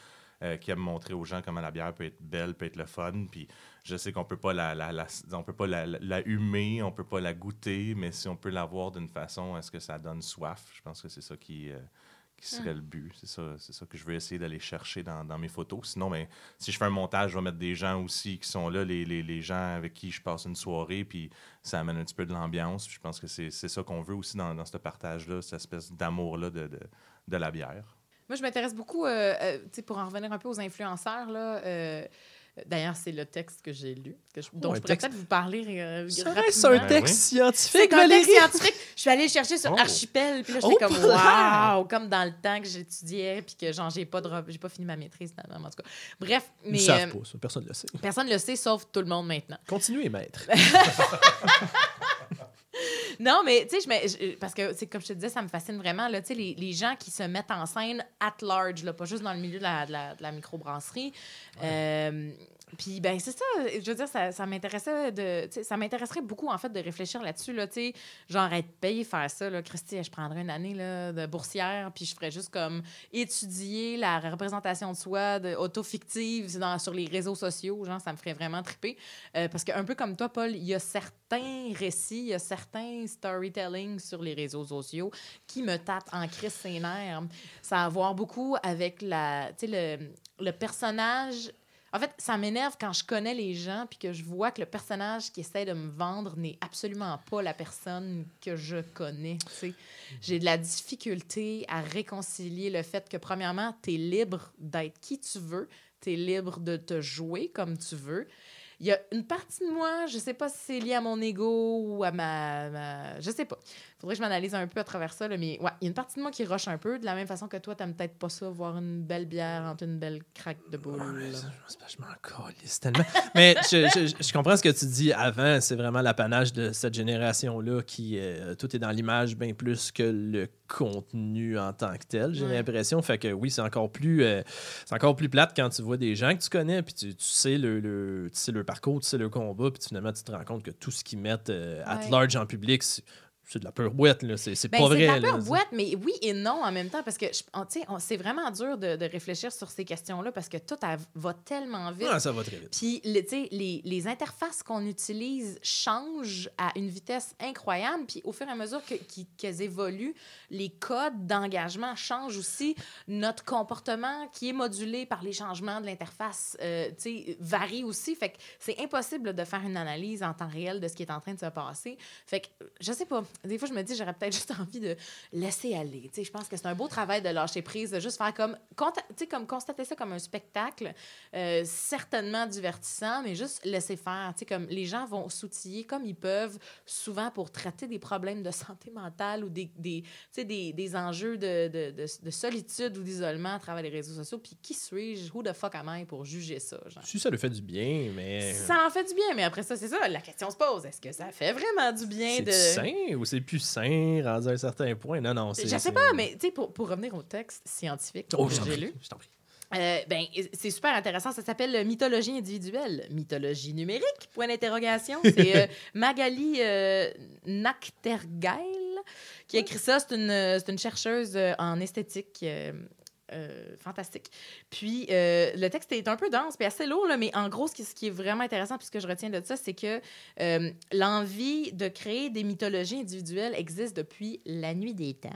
euh, qui aime montrer aux gens comment la bière peut être belle, peut être le fun. Puis je sais qu'on peut pas la, la, la- on peut pas la, la- la humer, on peut pas la goûter, mais si on peut l'avoir d'une façon à ce que ça donne soif, je pense que c'est ça qui. euh, qui serait le but. C'est ça, c'est ça que je veux essayer d'aller chercher dans, mes photos. Sinon, ben, si je fais un montage, je vais mettre des gens aussi qui sont là, les, les, les gens avec qui je passe une soirée, puis ça amène un petit peu de l'ambiance. Je pense que c'est ça qu'on veut aussi dans, dans ce partage-là, cette espèce d'amour-là de, de, de la bière. Moi, je m'intéresse beaucoup, euh, euh, pour en revenir un peu aux influenceurs. Là, euh, D'ailleurs, c'est le texte que j'ai lu, que je, dont un je pourrais texte- peut-être vous parler euh, Serait-ce un Ben texte oui. scientifique, C'est un Valérie? texte scientifique. Je suis allée le chercher sur Oh. Archipel, puis là, j'étais Oh, comme waouh, comme dans le temps que j'étudiais, puis que genre j'ai pas de j'ai pas fini ma maîtrise finalement, en tout cas. Bref, Ils mais ne savent euh, pas ça, personne ne le sait. personne ne le sait sauf tout le monde maintenant. Continuez, maître. Non, mais tu sais, parce que c'est comme je te disais, ça me fascine vraiment là, tu sais, les, les gens qui se mettent en scène at large, là, pas juste dans le milieu de la, de la, de la microbrasserie. Euh, puis ben c'est ça, je veux dire, ça, m'intéressait de, ça m'intéresserait beaucoup en fait de réfléchir là-dessus là, tu sais, genre être payé faire ça là, Christy, je prendrais une année là, de boursière, puis je ferais juste comme étudier la représentation de soi, de auto-fictive dans, sur les réseaux sociaux, genre ça me ferait vraiment triper, Euh, parce que un peu comme toi Paul, il y a certains récits, il y a certains storytelling sur les réseaux sociaux qui me tapent en crise ses. Ça a à voir beaucoup avec la, le, le personnage. En fait, ça m'énerve quand je connais les gens puis que je vois que le personnage qui essaie de me vendre n'est absolument pas la personne que je connais. tu sais. J'ai de la difficulté à réconcilier le fait que, premièrement, tu es libre d'être qui tu veux, tu es libre de te jouer comme tu veux. Il y a une partie de moi, je sais pas si c'est lié à mon ego ou à ma, ma- Je sais pas. Faudrait que je m'analyse un peu à travers ça, là, mais ouais, il y a une partie de moi qui rush un peu, de la même façon que toi, t'aimes peut-être pas ça, voir une belle bière entre une belle craque de boule. Ouais, je m'en calisse tellement. mais je, je- je comprends ce que tu dis avant. C'est vraiment l'apanage de cette génération-là qui, euh, tout est dans l'image bien plus que le contenu en tant que tel, j'ai Ouais. l'impression. Fait que oui, c'est encore plus euh, c'est encore plus plate quand tu vois des gens que tu connais, puis tu, tu sais le, le- tu sais le parcours, tu sais le combat, puis finalement tu te rends compte que tout ce qu'ils mettent euh, at Ouais. large en public, c'est c'est de la pure boîte. là. C'est c'est Ben, pas c'est vrai. de la pure boîte, mais oui et non en même temps, parce que c'est vraiment dur de, de réfléchir sur ces questions-là parce que tout va tellement vite. Ah, ça va très vite. Puis, le- tu sais, les, les interfaces qu'on utilise changent à une vitesse incroyable. Puis, au fur et à mesure que- qu'elles évoluent, les codes d'engagement changent aussi. Notre comportement, qui est modulé par les changements de l'interface, euh, tu sais, varie aussi. Fait que c'est impossible de faire une analyse en temps réel de ce qui est en train de se passer. Fait que, je sais pas. Des fois, je me dis, j'aurais peut-être juste envie de laisser aller. Tu sais, je pense que c'est un beau travail de lâcher prise, de juste faire comme, conta- tu sais, comme constater ça comme un spectacle, euh, certainement divertissant, mais juste laisser faire. Tu sais, comme les gens vont s'outiller comme ils peuvent, souvent pour traiter des problèmes de santé mentale ou des, des, des, des enjeux de, de, de, de solitude ou d'isolement à travers les réseaux sociaux. Puis qui suis-je? Who the fuck am I pour juger ça? Genre? Si ça lui fait du bien, mais. Ça en fait du bien, mais après ça, c'est ça, la question se pose. Est-ce que ça fait vraiment du bien C'est de... sain ou c'est plus sain rendu à un certain point? Non, non, c'est. Je sais pas, mais tu sais, pour, pour revenir au texte scientifique Oh, que j'ai lu, je t'en prie. Euh, ben, c'est super intéressant. Ça s'appelle Mythologie individuelle. Mythologie numérique, point d'interrogation. C'est euh, Magali euh, qui a écrit ça. C'est une, une chercheuse euh, en esthétique. Euh, fantastique. Puis, euh, le texte est un peu dense puis assez lourd, là, mais en gros, ce qui, ce qui est vraiment intéressant, puis ce que je retiens de ça, c'est que euh, l'envie de créer des mythologies individuelles existe depuis la nuit des temps.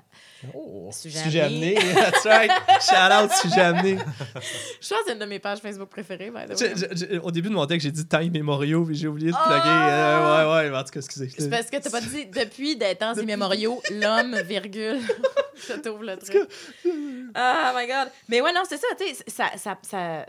Oh, Sujet sujet amené. amené. That's right. Shout out, sujet amené. Je pense que c'est une de mes pages Facebook préférées. Je- je- au début de mon texte, j'ai dit Time Memorial, puis j'ai oublié de Ah! plugger. Ouais, ouais, en tout cas, excusez. C'est parce que t'as pas dit depuis des temps immémoriaux, l'homme, virgule. Je t'ouvre le truc. Oh my god. Mais ouais, non, c'est ça, tu sais, ça, ça, ça-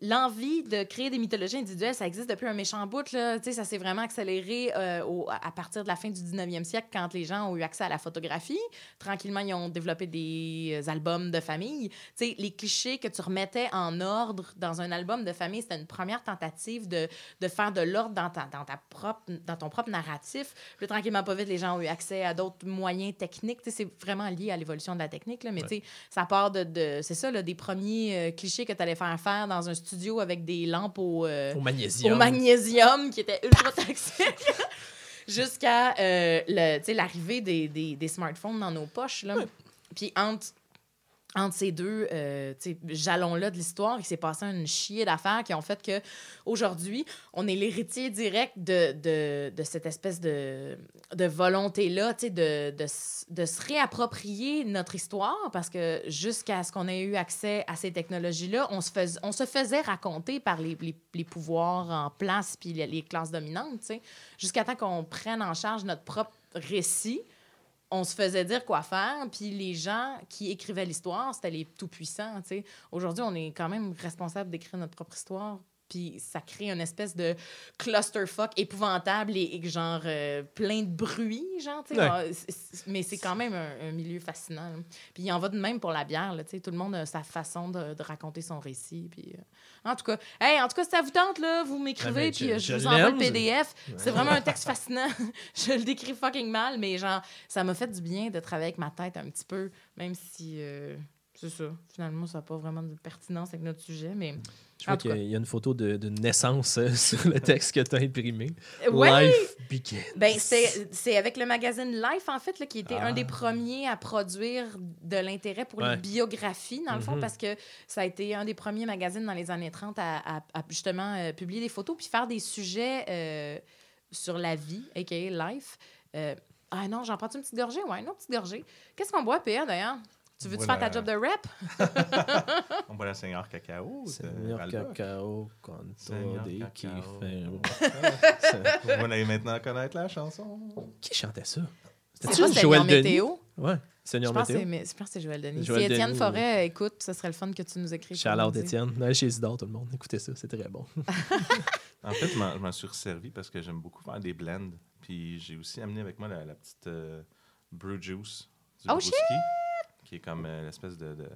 L'envie de créer des mythologies individuelles, ça existe depuis un méchant bout. Là. Ça s'est vraiment accéléré euh, au- à partir de la fin du 19e siècle, quand les gens ont eu accès à la photographie. Tranquillement, ils ont développé des albums de famille. Tu sais, les clichés que tu remettais en ordre dans un album de famille, c'était une première tentative de, de faire de l'ordre dans, ta, dans, ta propre, dans ton propre narratif. Puis tranquillement, pas vite, les gens ont eu accès à d'autres moyens techniques. C'est vraiment lié à l'évolution de la technique, là, mais tu sais, ça part de, de c'est ça, là, des premiers euh, clichés que tu allais faire faire dans un studio avec des lampes au, euh, Au magnésium. au magnésium qui était ultra toxique. Jusqu'à euh, l'arrivée des, des, des smartphones dans nos poches. Là. Puis entre, entre ces deux euh, jalons-là de l'histoire, il s'est passé une chier d'affaires qui ont fait que aujourd'hui, on est l'héritier direct de, de, cette espèce de, de volonté-là, de, de, se réapproprier notre histoire, parce que jusqu'à ce qu'on ait eu accès à ces technologies-là, on se, faisait raconter par les, pouvoirs en place puis les, classes dominantes, jusqu'à temps qu'on prenne en charge notre propre récit on se faisait dire quoi faire, puis les gens qui écrivaient l'histoire, c'était les tout-puissants. Aujourd'hui, on est quand même responsable d'écrire notre propre histoire, puis ça crée une espèce de clusterfuck épouvantable et, et genre euh, plein de bruit, genre, tu sais. Ouais. Ah, Mais c'est quand même un, un milieu fascinant. là. Puis il en va de même pour la bière, tu sais. Tout le monde a sa façon de, de raconter son récit, puis... euh, En tout cas, hey, en tout cas, si ça vous tente, là, vous Ah, m'écrivez, mais puis je- euh, je, vous envoie le. PDF. C'est vraiment un texte fascinant. je le décris fucking mal, mais genre, ça m'a fait du bien de travailler avec ma tête un petit peu, même si, euh, c'est ça, finalement, ça n'a pas vraiment de pertinence avec notre sujet, mais... Je vois qu'il y, a- une photo de, de naissance euh, sur le texte que tu as imprimé. Ouais! Life begins. Ben, c'est avec le magazine Life, en fait, là, qui était un Ah. des premiers à produire de l'intérêt pour Ouais. les biographies, dans le fond, Mhm. parce que ça a été un des premiers magazines dans les années 30 à, à- à, justement euh, publier des photos puis faire des sujets euh, sur la vie, a.k.a. Life. Euh, ah non, j'en prends une petite gorgée? Ouais, une autre petite gorgée. Qu'est-ce qu'on boit, PA, d'ailleurs? Tu veux-tu Voilà. faire ta job de rap? On boit la Seigneur Cacao. Seigneur. Cacao, des. Vous allez maintenant connaître la chanson. Qui chantait ça? Pas Joël Denis? Météo? Ouais, Je Seigneur pense, que Météo. je pense que c'est Joël Denis. Joël si Étienne Forêt écoute, ce serait le fun que tu nous out dire. Étienne. Allez chez Isidore, tout le monde. Écoutez ça, c'est très bon. En fait, je m'en- je suis resservi parce que j'aime beaucoup faire des blends. Puis j'ai aussi amené avec moi la, la petite euh, brew juice du Oh, Brewski, qui est comme euh, l'espèce de, de,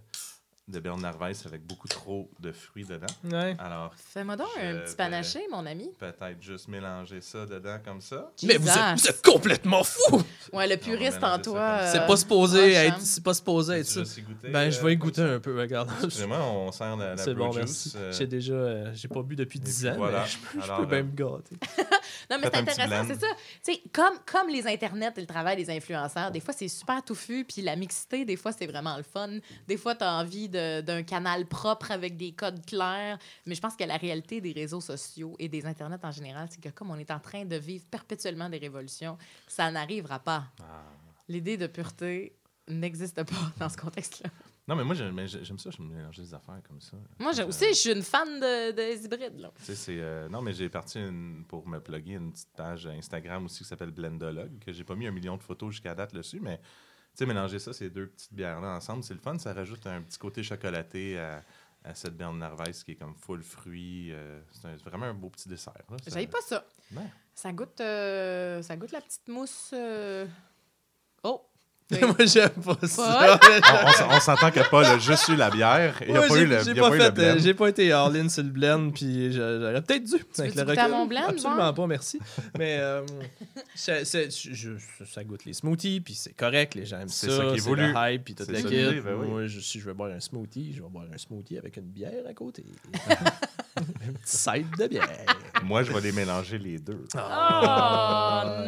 de Bernard Weiss avec beaucoup trop de fruits dedans. Ouais. Alors, Fais-moi donc un Je petit panaché, mon ami. peut-être juste mélanger ça dedans comme ça. Mais vous êtes, Jesus. vous êtes complètement fou! Ouais, le puriste mélanger en ça toi. comme ça. euh, C'est pas supposé proche, être, hein. c'est pas supposé être Tu ça. veux aussi goûter, Ben, je euh, vais y comme goûter un peu, regarde. Excusez-moi, on sert la, la C'est bon, juice. merci. euh, J'ai déjà, euh, j'ai pas bu depuis et 10 puis ans, voilà. mais je peux, je Alors, peux bien euh, me gâter. Non, mais c'est Faites un petit intéressant, blend. c'est ça. Tu sais, comme, comme les internets et le travail des influenceurs, des fois, c'est super touffu, puis la mixité, des fois, c'est vraiment le fun. Des fois, tu as envie de- d'un canal propre avec des codes clairs. Mais je pense que la réalité des réseaux sociaux et des internets en général, c'est que comme on est en train de vivre perpétuellement des révolutions, ça n'arrivera pas. ah. L'idée de pureté n'existe pas dans ce contexte-là. Non, mais moi, j'aime ça, je me mélange des affaires comme ça. Moi, aussi, je suis une fan de, des hybrides. Là. Tu sais, c'est. euh, non, mais j'ai parti une- pour me plugger une petite page Instagram aussi qui s'appelle Blendologue, que j'ai pas mis un million de photos jusqu'à date dessus, mais sais, mélanger ça, ces deux petites bières-là ensemble, c'est le fun. Ça rajoute un petit côté chocolaté à, à cette bière de Narvaez qui est comme full fruits. euh, c'est vraiment un beau petit dessert. J'avais pas ça. Ouais. Ça goûte, euh, ça goûte la petite mousse. euh! Moi, j'aime pas ça. on s'entend que Paul a juste eu la bière. Il n'y a Moi, pas j'ai- eu le, j'ai il y a pas pas eu le fait, blend. euh, j'ai pas été all-in sur le blend, puis j'a- j'aurais peut-être dû. avec veux-tu le mon blend, Absolument pas, merci. Mais euh, c'est- c'est- je- je- ça goûte les smoothies, puis c'est correct, les gens aiment ça. C'est ça qui est c'est voulu. le hype, puis toute la ça kit. ben oui. Moi, je- si je veux boire un smoothie, je vais boire un smoothie avec une bière à côté. un petit side de bière. Moi, je vais les mélanger les deux. Oh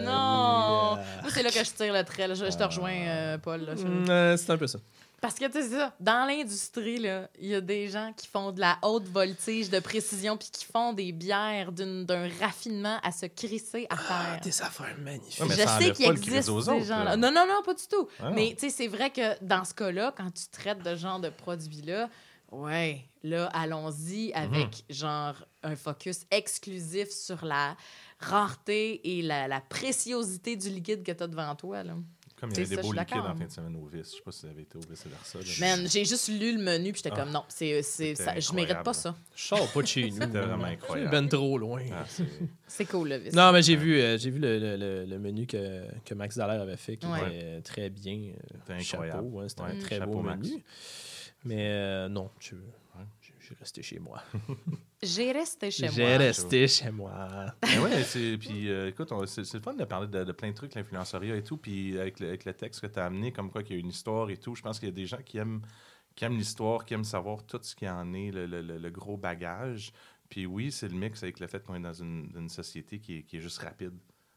non! yeah. Moi, c'est là que je tire le trait. Je, je te rejoins, euh, Paul. là. Je- Mm, euh, c'est un peu ça. Parce que, tu sais, c'est ça. Dans l'industrie, là, il y a des gens qui font de la haute voltige de précision puis qui font des bières d'un raffinement à se crisser à terre. Des affaires magnifiques. Ouais, je sais qu'il existe aux ces autres, gens-là. là. Non, non, non, pas du tout. Ah. Mais tu sais, c'est vrai que dans ce cas-là, quand tu traites de ce genre de produit-là, ouais, là, allons-y Mhm. avec genre un focus exclusif sur la rareté et la, la préciosité du liquide que tu as devant toi. Là. Comme il y avait des ça, beaux liquides en fin de semaine au vice. Je sais pas si vous avez été au vice versa. là. Man, j'ai juste lu le menu puis j'étais Ah. comme non, c'est, c'est, ça, je mérite pas ça. Je sors pas de chez nous. C'était vraiment C'est incroyable. ben trop loin. Ah, c'est- C'est cool, le vice. Non, mais j'ai vu, euh, j'ai vu le, le- le- le menu que, que Max Dallaire avait fait, qui Ouais. était euh, très bien. euh, C'était incroyable. Chapeau, hein, c'était Ouais, un très chapeau, beau Max. menu. Mais euh, non, je, je- je suis resté chez moi. J'ai resté chez J'ai moi. resté chez moi. Mais ouais, c'est, puis euh, écoute, on- c'est, c'est le fun de parler de, de plein de trucs, l'influenceuriat et tout, puis avec le, avec le texte que tu as amené, comme quoi qu'il y a une histoire et tout, je pense qu'il y a des gens qui aiment, qui aiment l'histoire, qui aiment savoir tout ce qui en est, le, le- le- le gros bagage. Puis oui, c'est le mix avec le fait qu'on est dans une, une société qui est, qui est juste rapide.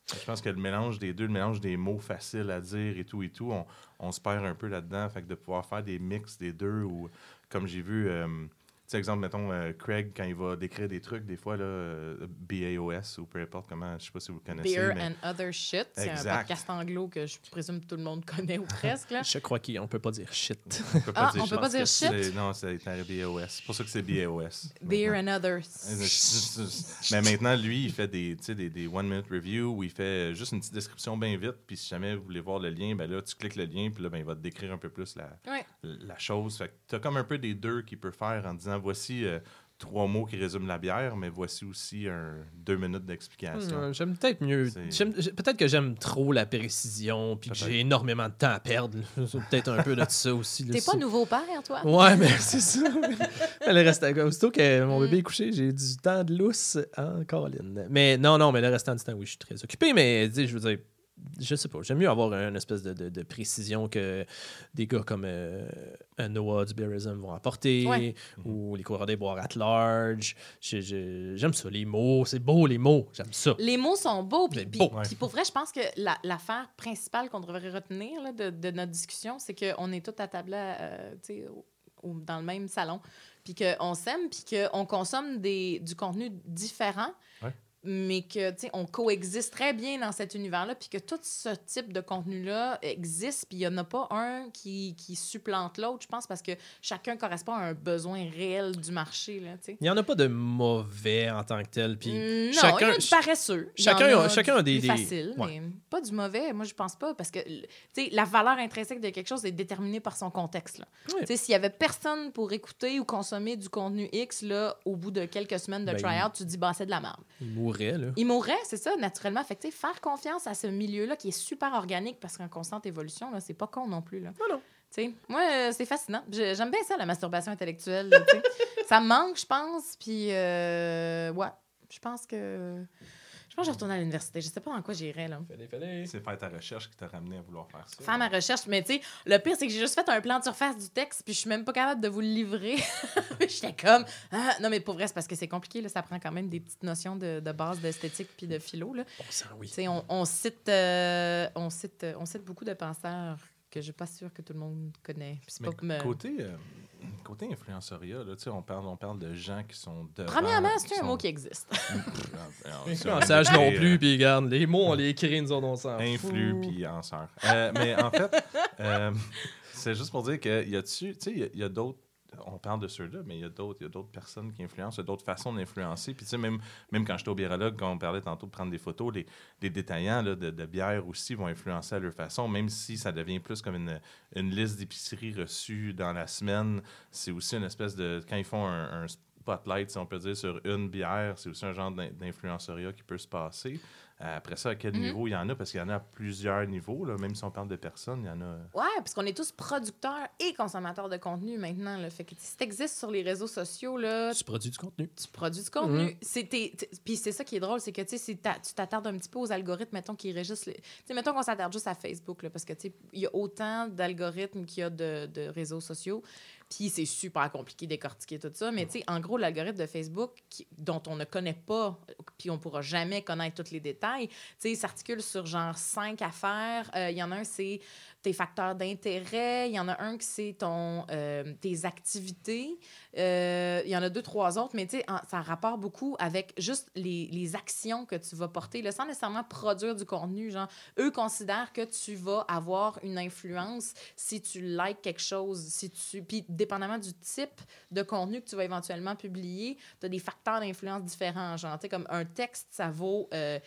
Je pense que le mélange des deux, le mélange des mots faciles à dire et tout et tout, on, on se perd un peu là-dedans. Fait que de pouvoir faire des mix des deux ou comme j'ai vu, euh, sais, exemple, mettons, euh, Craig, quand il va décrire des trucs, des fois, là, euh, BAOS ou peu importe comment, je sais pas si vous le connaissez. Beer mais- and Other Shit. C'est un podcast anglo que je présume que tout le monde connaît ou presque. Là. Je crois qu'on peut pas dire shit. On peut Ah, on shit. peut pas dire shit? Non, c'est un BAOS. C'est pour ça que c'est BAOS. Beer and Other. Mais maintenant, lui, il fait des, tu sais, des, des one-minute reviews où il fait juste une petite description bien vite. Puis si jamais vous voulez voir le lien, ben là, tu cliques le lien, puis là, ben, il va te décrire un peu plus la, Ouais. la chose. Fait que tu as comme un peu des deux qu'il peut faire en disant voici euh, trois mots qui résument la bière, mais voici aussi un deux minutes d'explication. Euh, J'aime peut-être mieux. Peut-être que j'aime trop la précision, puis que j'ai énormément de temps à perdre. C'est peut-être un peu de ça aussi. T'es pas nouveau père, toi? Ouais, mais c'est ça. le reste, aussitôt que mon bébé est couché, j'ai du temps de lousse en Caroline. Mais non, non, mais le restant du temps, oui, je suis très occupé. Mais je veux dire, je sais pas, j'aime mieux avoir une espèce de, de- de précision que des gars comme euh, un Noah du Bearism vont apporter, Ouais. ou les coureurs des boires at large. J'aime ça, les mots, c'est beau les mots, j'aime ça. Les mots sont beaux. Puis, pour vrai, je pense que la- l'affaire principale qu'on devrait retenir là, de, de notre discussion, c'est qu'on est tous à table euh, au- dans le même salon, puis qu'on s'aime, puis qu'on consomme des, du contenu différent. Mais que, tu sais, on coexiste très bien dans cet univers-là, puis que tout ce type de contenu-là existe, puis il n'y en a pas un qui, qui supplante l'autre, je pense, parce que chacun correspond à un besoin réel du marché, là, tu sais. Il n'y en a pas de mauvais en tant que tel. Puis Mm, Non, chacun, il y a paresseux. Il chacun a- chacun a des- des- faciles, ouais. mais pas du mauvais. Moi, je pense pas, parce que tu sais, la valeur intrinsèque de quelque chose est déterminée par son contexte. là. Tu sais, S'il y avait personne pour écouter ou consommer du contenu X, là, au bout de quelques semaines de Ben, try-out, tu te dis, bah, c'est de la merde. il mourrait, là. Il mourrait, c'est ça, naturellement. Fait que, tu sais, faire confiance à ce milieu-là qui est super organique parce qu'en constante évolution, là, c'est pas con non plus. Là. Non, non. Tu sais, moi, euh, c'est fascinant. J'ai- J'aime bien ça, la masturbation intellectuelle. ça me manque, je pense. Puis, euh, ouais, je pense que. Pense que je retourne à l'université. Je sais pas dans quoi j'irais, là. Fallait, fallait. C'est faire ta recherche qui t'a ramené à vouloir faire ça. Faire ma recherche, mais tu sais, le pire, c'est que j'ai juste fait un plan de surface du texte, puis je suis même pas capable de vous le livrer. J'étais comme, ah, non, mais pour vrai, c'est parce que c'est compliqué, là, ça prend quand même des petites notions de, de base d'esthétique puis de philo, là. Bon sang, oui. Tu sais, on, on cite, euh, on, cite, euh, on cite beaucoup de penseurs que je suis pas sûre que tout le monde connaît. Puis c'est Mais pas comme, euh, côté, euh, côté influenceriat, là, tu sais, on parle, on parle de gens qui sont devant... Premièrement, c'est un sont- mot qui existe. C'est un Message non plus, euh, puis regarde, les mots, on les écrit, nous autres, on s'en Influx fout. puis en sœur. Euh, mais en fait, euh, c'est juste pour dire qu'il y a dessus, tu sais, il y a- il y a, d'autres. On parle de ceux-là, mais il y a d'autres, il y a d'autres personnes qui influencent, il y a d'autres façons d'influencer. Puis tu sais, même, même quand j'étais au biérologue, quand on parlait tantôt de prendre des photos, les, les détaillants là, de, de bière aussi vont influencer à leur façon, même si ça devient plus comme une, une liste d'épiceries reçues dans la semaine. C'est aussi une espèce de. Quand ils font un, un spotlight, si on peut dire, sur une bière. C'est aussi un genre d'in- d'influenceriat qui peut se passer. Après ça, à quel Mhm. niveau il y en a? Parce qu'il y en a à plusieurs niveaux. Là. Même si on parle de personnes, il y en a... Ouais, parce qu'on est tous producteurs et consommateurs de contenu maintenant. Là. Fait que si t'existes sur les réseaux sociaux, là, Tu produis du contenu. tu produis du contenu. C'est tes- t- Puis c'est ça qui est drôle, c'est que si tu t'attardes un petit peu aux algorithmes, mettons, qui régissent les. Tu sais, mettons qu'on s'attarde juste à Facebook, là, parce que il y a autant d'algorithmes qu'il y a de, de réseaux sociaux. Puis c'est super compliqué de décortiquer tout ça. Mais tu sais, en gros, l'algorithme de Facebook, dont on ne connaît pas, puis on pourra jamais connaître tous les détails, tu sais, s'articule sur genre cinq affaires. Euh, Il y en a un, c'est tes facteurs d'intérêt. Il y en a un que c'est ton, euh, tes activités. Euh, il y en a deux, trois autres, mais tu sais, ça rapporte beaucoup avec juste les, les actions que tu vas porter, sans nécessairement produire du contenu. Genre, eux considèrent que tu vas avoir une influence si tu likes quelque chose, si tu... Puis, dépendamment du type de contenu que tu vas éventuellement publier, tu as des facteurs d'influence différents. Genre, tu sais, comme un texte, ça vaut... euh,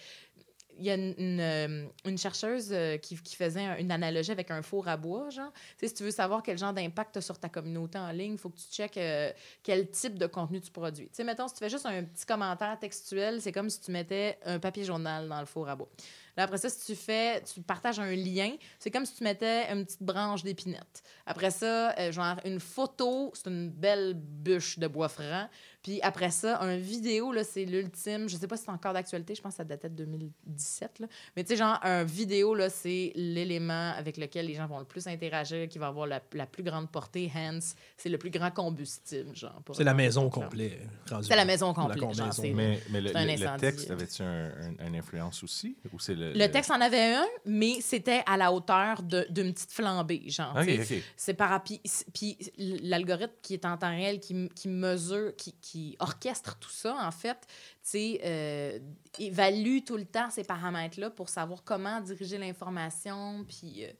il y a une, une, euh, chercheuse euh, qui, faisait un- une analogie avec un four à bois, genre. Si tu veux savoir quel genre d'impact tu sur ta communauté en ligne, il faut que tu checkes euh, quel type de contenu tu produis. Tu sais, mettons, si tu fais juste un petit commentaire textuel, c'est comme si tu mettais un papier journal dans le four à bois. Après ça, si tu fais, tu partages un lien, c'est comme si tu mettais une petite branche d'épinette. Après ça, genre une photo, c'est une belle bûche de bois franc. Puis après ça, un vidéo, là, c'est l'ultime. Je sais pas si c'est encore d'actualité, je pense que ça datait de 2017. Là. Mais tu sais, genre, un vidéo, là, c'est l'élément avec lequel les gens vont le plus interagir, qui va avoir la, la plus grande portée. Hence, c'est le plus grand combustible, genre. pour C'est la maison au complet. C'est la maison au complet. genre, combinaison. c'est- Mais, mais le, texte, avait-tu un, un- une influence aussi? Ou c'est le, Le texte en avait un, mais c'était à la hauteur de- d'une petite flambée, genre. OK, tu sais. OK. C'est par puis, puis l'algorithme qui est en temps réel, qui, qui mesure, qui, qui orchestre tout ça, en fait, tu sais, euh, évalue tout le temps ces paramètres-là pour savoir comment diriger l'information. Puis, euh,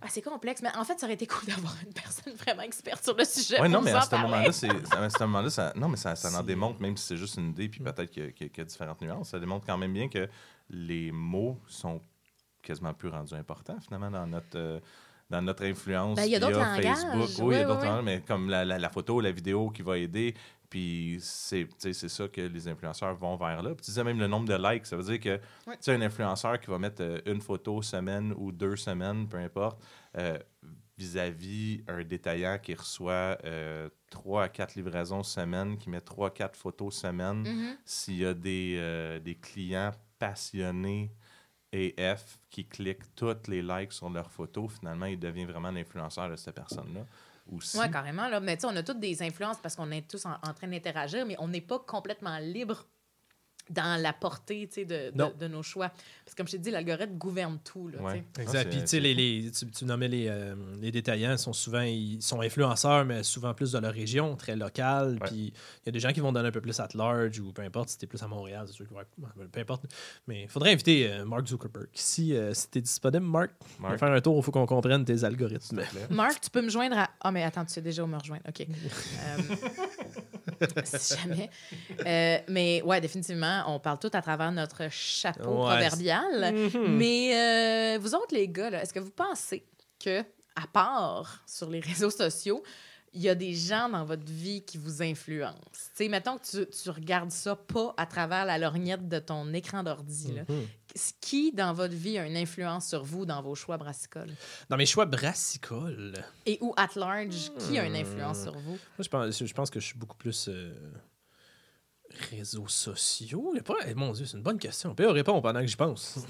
ah, c'est complexe, mais en fait, ça aurait été cool d'avoir une personne vraiment experte sur le sujet. Oui, non, mais à ce moment-là, c'est, à ce moment-là, ça, non, mais ça, ça en démontre, même si c'est juste une idée, puis peut-être qu'il y, a- y différentes nuances, ça démontre quand même bien que les mots sont quasiment plus rendus importants, finalement, dans notre, euh, dans notre influence Ben, il y a d'autres via langages. Facebook. Oui, il y a ouais, d'autres mais comme la, la- la photo, la vidéo qui va aider, puis c'est, ça que les influenceurs vont vers là. Puis tu disais même le nombre de likes, ça veut dire que Ouais. tu sais, un influenceur qui va mettre euh, une photo semaine ou deux semaines, peu importe, euh, vis-à-vis un détaillant qui reçoit euh, trois à quatre livraisons semaine, qui met trois à quatre photos semaine, Mhm. s'il y a des, euh, des clients passionnés AF qui cliquent toutes les likes sur leurs photos, finalement, il devient vraiment l'influenceur de cette personne-là. Oui, carrément. Là. Mais tu sais, on a toutes des influences parce qu'on est tous en train d'interagir, mais on n'est pas complètement libre dans la portée tu sais, de, de, de nos choix. Parce que comme je t'ai dit, l'algorithme gouverne tout. Là, Ouais. sais. Exact. Ah, Puis, c'est- tu sais, les, les- tu, tu nommais les, euh, les détaillants, sont souvent ils sont influenceurs, mais souvent plus de leur région, très local. Ouais. Puis, il y a des gens qui vont donner un peu plus à large ou peu importe si t'es plus à Montréal, c'est sûr que ouais, peu importe. Mais il faudrait inviter euh, Mark Zuckerberg. Si, euh, si t'es disponible, Mark, on va Mark, faire un tour, il faut qu'on comprenne tes algorithmes. Marc, tu peux me joindre à. Ah, mais attends, tu sais déjà où me rejoindre. OK. Euh, si jamais. Euh, mais ouais, définitivement, on parle tout à travers notre chapeau Ouais, proverbial. Mhm. Mais euh, vous autres, les gars, est-ce que vous pensez que, à part sur les réseaux sociaux, il y a des gens dans votre vie qui vous influencent? Tu sais, mettons que tu, tu regardes ça pas à travers la lorgnette de ton écran d'ordi. Mhm. Qui, dans votre vie, a une influence sur vous dans vos choix brassicoles? Dans mes choix brassicoles, Et ou, at large, qui a une Hmm. influence sur vous? moi, je pense, je pense que je suis beaucoup plus euh, réseaux sociaux? Il y a pas... eh, mon Dieu, c'est une bonne question. On peut y répondre pendant que j'y pense.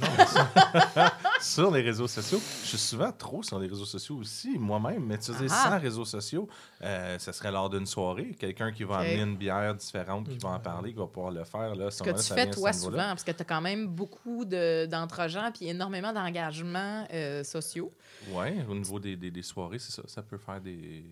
sur les réseaux sociaux, je suis souvent trop sur les réseaux sociaux aussi, moi-même, mais tu dire, Ah. sans réseaux sociaux, euh, ça serait lors d'une soirée, quelqu'un qui va amener une bière différente, qui va en parler, qui va pouvoir le faire. Là, Ce que tu fais, toi, souvent, parce que tu as quand même beaucoup de- d'entre-gens puis énormément d'engagements euh, sociaux. Oui, au niveau des, des, des soirées, c'est ça. Ça peut faire des.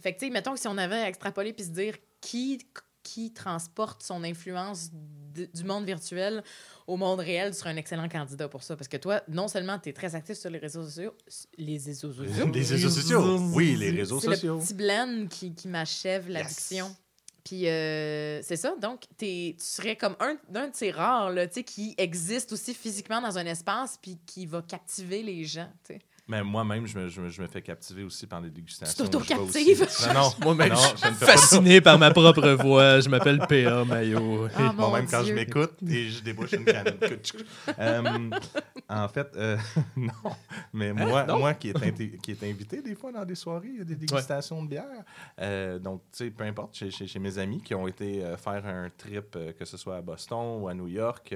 Fait que, tu sais, mettons que si on avait extrapolé puis se dire qui, qui transporte son influence du monde virtuel au monde réel, tu serais un excellent candidat pour ça. Parce que toi, non seulement tu es très actif sur les réseaux sociaux, les réseaux sociaux, Les réseaux sociaux. Oui, les réseaux c'est sociaux. le petit blend qui, qui m'achève la Yes. diction. Puis euh, c'est ça, donc t'es- tu serais comme un, un de ces rares là, tu sais, qui existe aussi physiquement dans un espace puis qui va captiver les gens. Mais moi-même, je me, je, me, je me fais captiver aussi par les dégustations. Tu t'auto-captives? Non, non. Moi-même, je suis fasciné par ma propre voix. Je m'appelle P.A. Mayo. Mon Moi-même, quand je m'écoute et je débouche une canne. Euh, en fait, euh, non. Mais moi, Hein? non? moi qui, est qui est invité des fois dans des soirées, il y a des dégustations de bière. Euh, donc, tu sais, peu importe, chez, chez- chez mes amis qui ont été faire un trip, que ce soit à Boston ou à New York,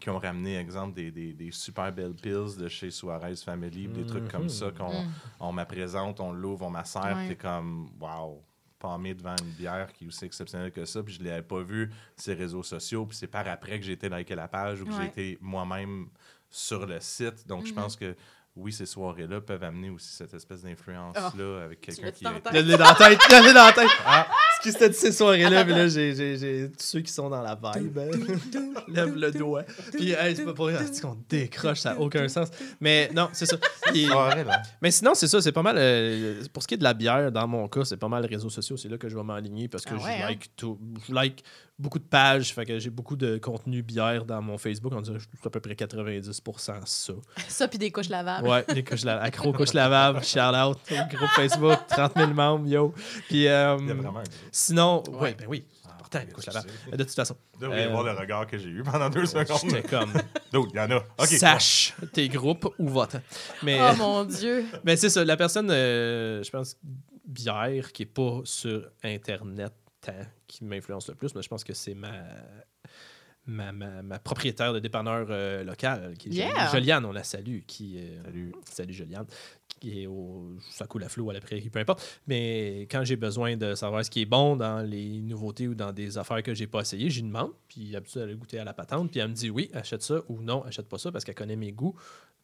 qui ont ramené, exemple, des, des- des super belles pills de chez Suarez Family, des trucs comme ça qu'on Mm. on me présente, on l'ouvre, on m'assert, Ouais. t'es comme, wow, palmé devant une bière qui est aussi exceptionnelle que ça, puis je ne l'avais pas vu sur les réseaux sociaux, puis c'est par après que j'ai été liker la page ou que Ouais. j'ai été moi-même sur le site. Donc, je Mhm. pense que oui, ces soirées-là peuvent amener aussi cette espèce d'influence-là avec quelqu'un qui l'ai dans la tête. Dans la tête. Ah. Ce qui s'était dit ces soirées-là, mais là, j'ai, j'ai, j'ai tous ceux qui sont dans la vibe. hein. Lève le doigt. Puis, hey, c'est pas pour rien. C'est qu'on décroche, ça n'a aucun sens. Mais non, c'est ça. Puis- Soirée, là. mais sinon, c'est ça, c'est pas mal. euh, pour ce qui est de la bière, dans mon cas, c'est pas mal les réseaux sociaux. C'est là que je vais m'aligner parce que Ah ouais, je hein? like tout. Je like beaucoup de pages. Fait que j'ai beaucoup de contenu bière dans mon Facebook. On dirait que je suis à peu près 90% ça. Ça, puis des couches lavables. Ouais, les couches lavables. Accro couches lavables. Shout out au groupe Facebook. 30 000 membres, yo. Puis, euh, Il y a vraiment un sinon, Ouais. ouais, ben oui. Ah, Important, les couches je lavables. sais. Mais de toute façon, Vous devriez Euh, voir le regard que j'ai eu pendant deux secondes. j'étais comme D'autres, il y en a. OK. sache tes groupes ou vote. Mais, Oh mon Dieu. mais c'est ça, la personne, euh, je pense, bière qui est pas sur Internet tant qui m'influence le plus, mais je pense que c'est ma, ma, ma, ma propriétaire de dépanneur euh, local, qui est Yeah. Joliane, on la salue, qui euh, Salut. Salut Joliane, qui est au ça coule à flot à la prairie, peu importe. Mais quand j'ai besoin de savoir ce qui est bon dans les nouveautés ou dans des affaires que j'ai pas essayées, j'y demande. Puis d'habitude, elle a goûté à la patente. Puis elle me dit oui, achète ça ou non, achète pas ça parce qu'elle connaît mes goûts.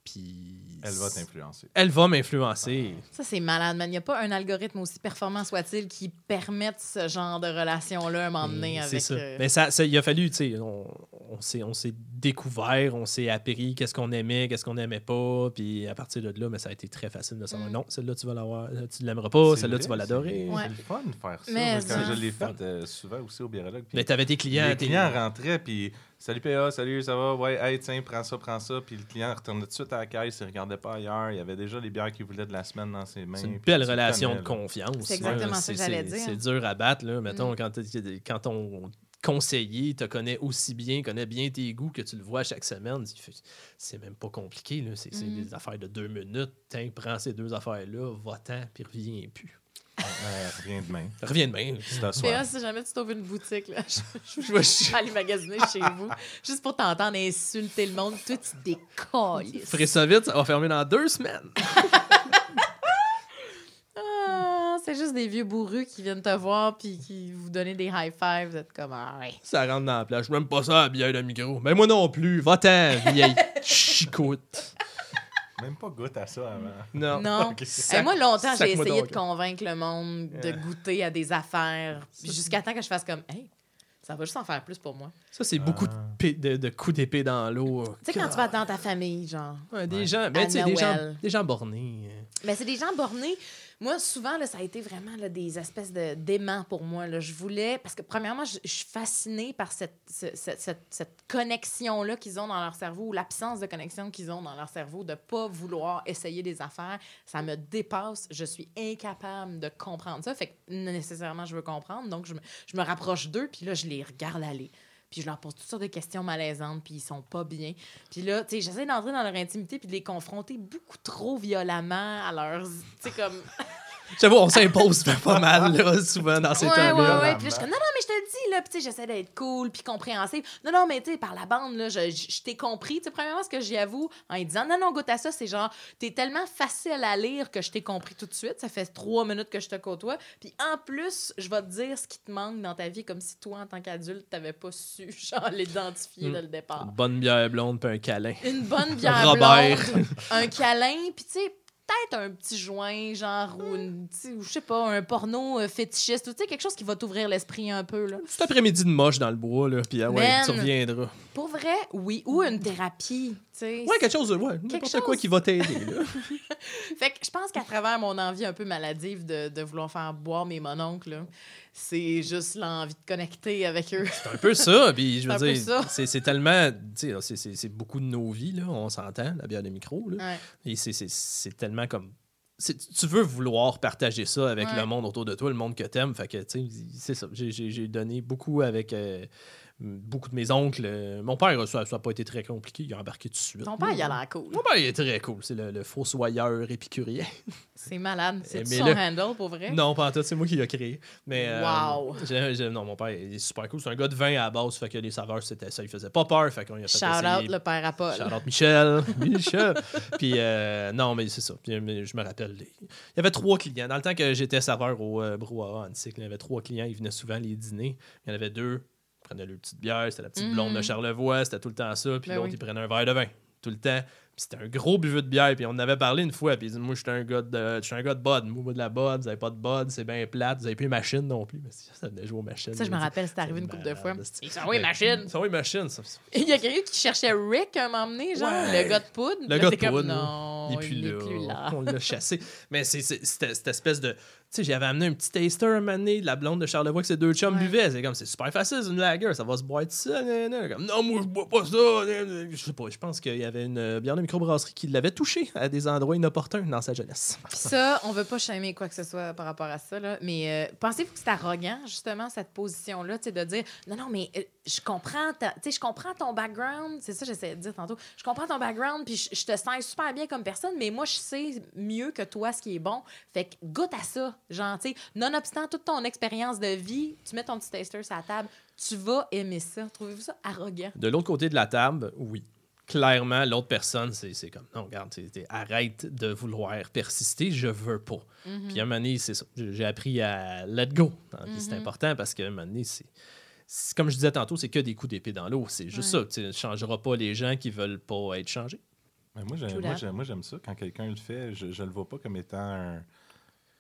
Puis Elle va t'influencer. Elle va m'influencer. Ça, c'est malade, man. Il n'y a pas un algorithme aussi performant soit-il qui permette ce genre de relation-là à un moment donné Et avec. C'est ça. euh, Mais ça, ça- il a fallu, tu sais, on, on s'est, on s'est découvert, on s'est appris qu'est-ce qu'on aimait, qu'est-ce qu'on n'aimait pas. Puis à partir de là, mais ça a été très facile de savoir Mm. non, celle-là, tu vas l'avoir, euh, tu l'aimeras pas, C'est celle-là, vrai, tu vas l'adorer. C'est Ouais. c'est le fun de faire ça. Mais quand je l'ai fait euh, souvent aussi au biérologue. puis Mais t'avais tes clients, les tes- clients rentraient, puis salut PA, salut, ça va? Ouais, hey, tiens, prends ça, prends ça. Puis le client retournait tout de suite à la caisse, il regardait pas ailleurs. Il y avait déjà les bières qu'il voulait de la semaine dans ses mains. C'est une belle relation connais, de confiance. C'est exactement là. ça que j'allais c'est- dire. C'est dur à battre, là. Mettons, Mm. quand, quand ton conseiller te connaît aussi bien, connaît bien tes goûts, que tu le vois chaque semaine, c'est même pas compliqué, là. C'est c'est Mm. des affaires de deux minutes. Tiens, prends ces deux affaires-là, va-t'en, puis reviens plus. Ouais, rien de main. Reviens demain. C'est là, si jamais tu trouves une boutique, là, je, Je vais- je vais aller magasiner chez vous, juste pour t'entendre insulter le monde. Toi, tu décolles. Ferai ça vite, ça va fermer dans deux semaines. C'est juste des vieux bourrus qui viennent te voir puis qui vous donnent des high fives. Vous êtes comme, ah ouais. Ça rentre dans la plage. Je même pas ça, bière de micro. Mais moi non plus. Va-t'en, vieille chicoute. Même pas goûte à ça avant. Non. Non. Hey, moi, longtemps, j'ai essayé donc. de convaincre le monde de goûter à des affaires. Puis jusqu'à temps que je fasse comme, hey, ça va juste en faire plus pour moi. Ça, c'est beaucoup de, Ah. de, de coups d'épée dans l'eau. Tu sais, quand tu vas dans ta famille, genre. Ouais, des Ouais. gens, ben, À tu sais, des gens, des gens bornés. Mais c'est des gens bornés. Moi, souvent, là, ça a été vraiment des espèces de d'aimants pour moi. Je voulais... Parce que, premièrement, je, suis fascinée par cette, ce- cette, cette- connexion-là qu'ils ont dans leur cerveau ou l'absence de connexion qu'ils ont dans leur cerveau de pas vouloir essayer des affaires. Ça me dépasse. Je suis incapable de comprendre ça. Fait que nécessairement, je veux comprendre. Donc, je me, je me rapproche d'eux, puis là, je les regarde aller. Puis je leur pose toutes sortes de questions malaisantes, puis ils sont pas bien. Puis là, tu sais, j'essaie d'entrer dans leur intimité puis de les confronter beaucoup trop violemment à leurs... Tu sais, comme... J'avoue, on s'impose pas mal, là, souvent, dans ces ouais, temps-là. ouais, ouais. Puis là, je suis comme, non, non, mais je te le dis, là, puis tu sais, j'essaie d'être cool, puis compréhensive. Non, non, mais tu sais, par la bande, là, je, je, je t'ai compris. Tu sais, premièrement, ce que j'y avoue, en lui disant, non, non, goûte à ça, c'est genre, t'es tellement facile à lire que je t'ai compris tout de suite. Ça fait trois minutes que je te côtoie. Puis en plus, je vais te dire ce qui te manque dans ta vie, comme si toi, en tant qu'adulte, t'avais pas su, genre, l'identifier dès le départ. Une bonne bière blonde puis un câlin. Une bonne bière Robert. blonde, un câlin, puis tu sais, peut-être un petit joint, genre, ou, une, je sais pas, un porno euh, fétichiste, ou tu sais, quelque chose qui va t'ouvrir l'esprit un peu, là. Cet après-midi de moche dans le bois, là, puis ah ouais, tu reviendras. Pour vrai, oui. Ou une thérapie, tu sais. Ouais, quelque chose, de- ouais, n'importe chose. quoi qui va t'aider, là. Fait que je pense qu'à travers mon envie un peu maladive de, de vouloir faire boire mes mononcles, là, c'est juste l'envie de connecter avec eux. C'est un peu ça. Puis je veux dire, c'est c'est tellement. c'est- beaucoup de nos vies, là, on s'entend, la bière de micro. Là. Ouais. Et c'est- c'est c'est tellement comme. Tu veux vouloir partager ça avec Ouais. le monde autour de toi, le monde que t'aimes. Fait que, tu sais, c'est ça. J'ai donné beaucoup avec euh, beaucoup de mes oncles. Euh, Mon père, ça n'a pas été très compliqué. Il a embarqué tout de suite. Ton père, il a l'air cool. Mon père, il est très cool. C'est le, le fossoyeur épicurien. C'est malade. C'est son le- handle pour vrai? Non, pas en tout, c'est moi qui l'ai créé. Mais, euh, Wow. non, mon père, il est super cool. C'est un gars de vin à la base, fait que les saveurs, c'était ça. Il faisait pas peur, fait qu'on a fait Shout essayer. out le père à Paul. Shout out Michel. Michel. Puis, euh, non, mais c'est ça. Puis, mais je me rappelle. les- Il y avait trois clients. Dans le temps que j'étais serveur au euh, brouhaha en cycle, il y avait trois clients. Ils venaient souvent les dîner. Il y en avait deux. Prenaient leur petite bière. C'était la petite blonde de Charlevoix. C'était tout le temps ça. Puis Ben l'autre, oui. il prenait un verre de vin. Tout le temps. C'était un gros buveux de bière. Puis on en avait parlé une fois. Puis il dit Moi, je suis un gars de, je suis un gars de bod. Moi, de la bod. Vous avez pas de bod. C'est bien plate. Vous avez plus de machine non plus. Mais ça venait jouer aux machines. Ça, je Il me rappelle, c'est arrivé une couple de fois. Ils sont oui, Mais- machine. Ça, oui, machine. ça- Il y a quelqu'un qui cherchait Rick à un moment donné, genre le gars de poudre. Le gars de comme, poudre, Non, Il est plus là. On l'a chassé. Mais c'est c'est- c'était cette espèce de. Tu sais, j'avais amené un petit taster un moment donné de la blonde de Charlevoix que ses deux chums Ouais. buvaient. C'est comme, c'est super facile, c'est une lager, ça va se boire de ça. nan, nan. Comme, non, moi, je bois pas ça. nan. Je sais pas, je pense qu'il y avait une euh, bière de microbrasserie qui l'avait touché à des endroits inopportuns dans sa jeunesse. Ça, on veut pas shamer quoi que ce soit par rapport à ça, là. mais euh, pensez-vous que c'est arrogant, justement, cette position-là, de dire non, non, mais euh, je comprends, je comprends ton background, c'est ça que j'essayais de dire tantôt, je comprends ton background, puis je, je te sens super bien comme personne, mais moi, je sais mieux que toi ce qui est bon, fait que goûte à ça, genre, tu sais, nonobstant toute ton expérience de vie, tu mets ton petit taster sur la table, tu vas aimer ça. Trouvez-vous ça arrogant? De l'autre côté de la table, oui. Clairement, l'autre personne, c'est c'est comme, non, regarde, arrête de vouloir persister, je veux pas. Mhm. Puis à un moment donné, c'est ça. J'ai appris à let go. Puis C'est Mhm. important parce qu'à un moment donné, c'est. Comme je disais tantôt, c'est que des coups d'épée dans l'eau. C'est juste Ouais. ça. Tu ne changeras pas les gens qui veulent pas être changés. Mais moi, j'aime ça. Quand quelqu'un le fait, je ne le vois pas comme étant un-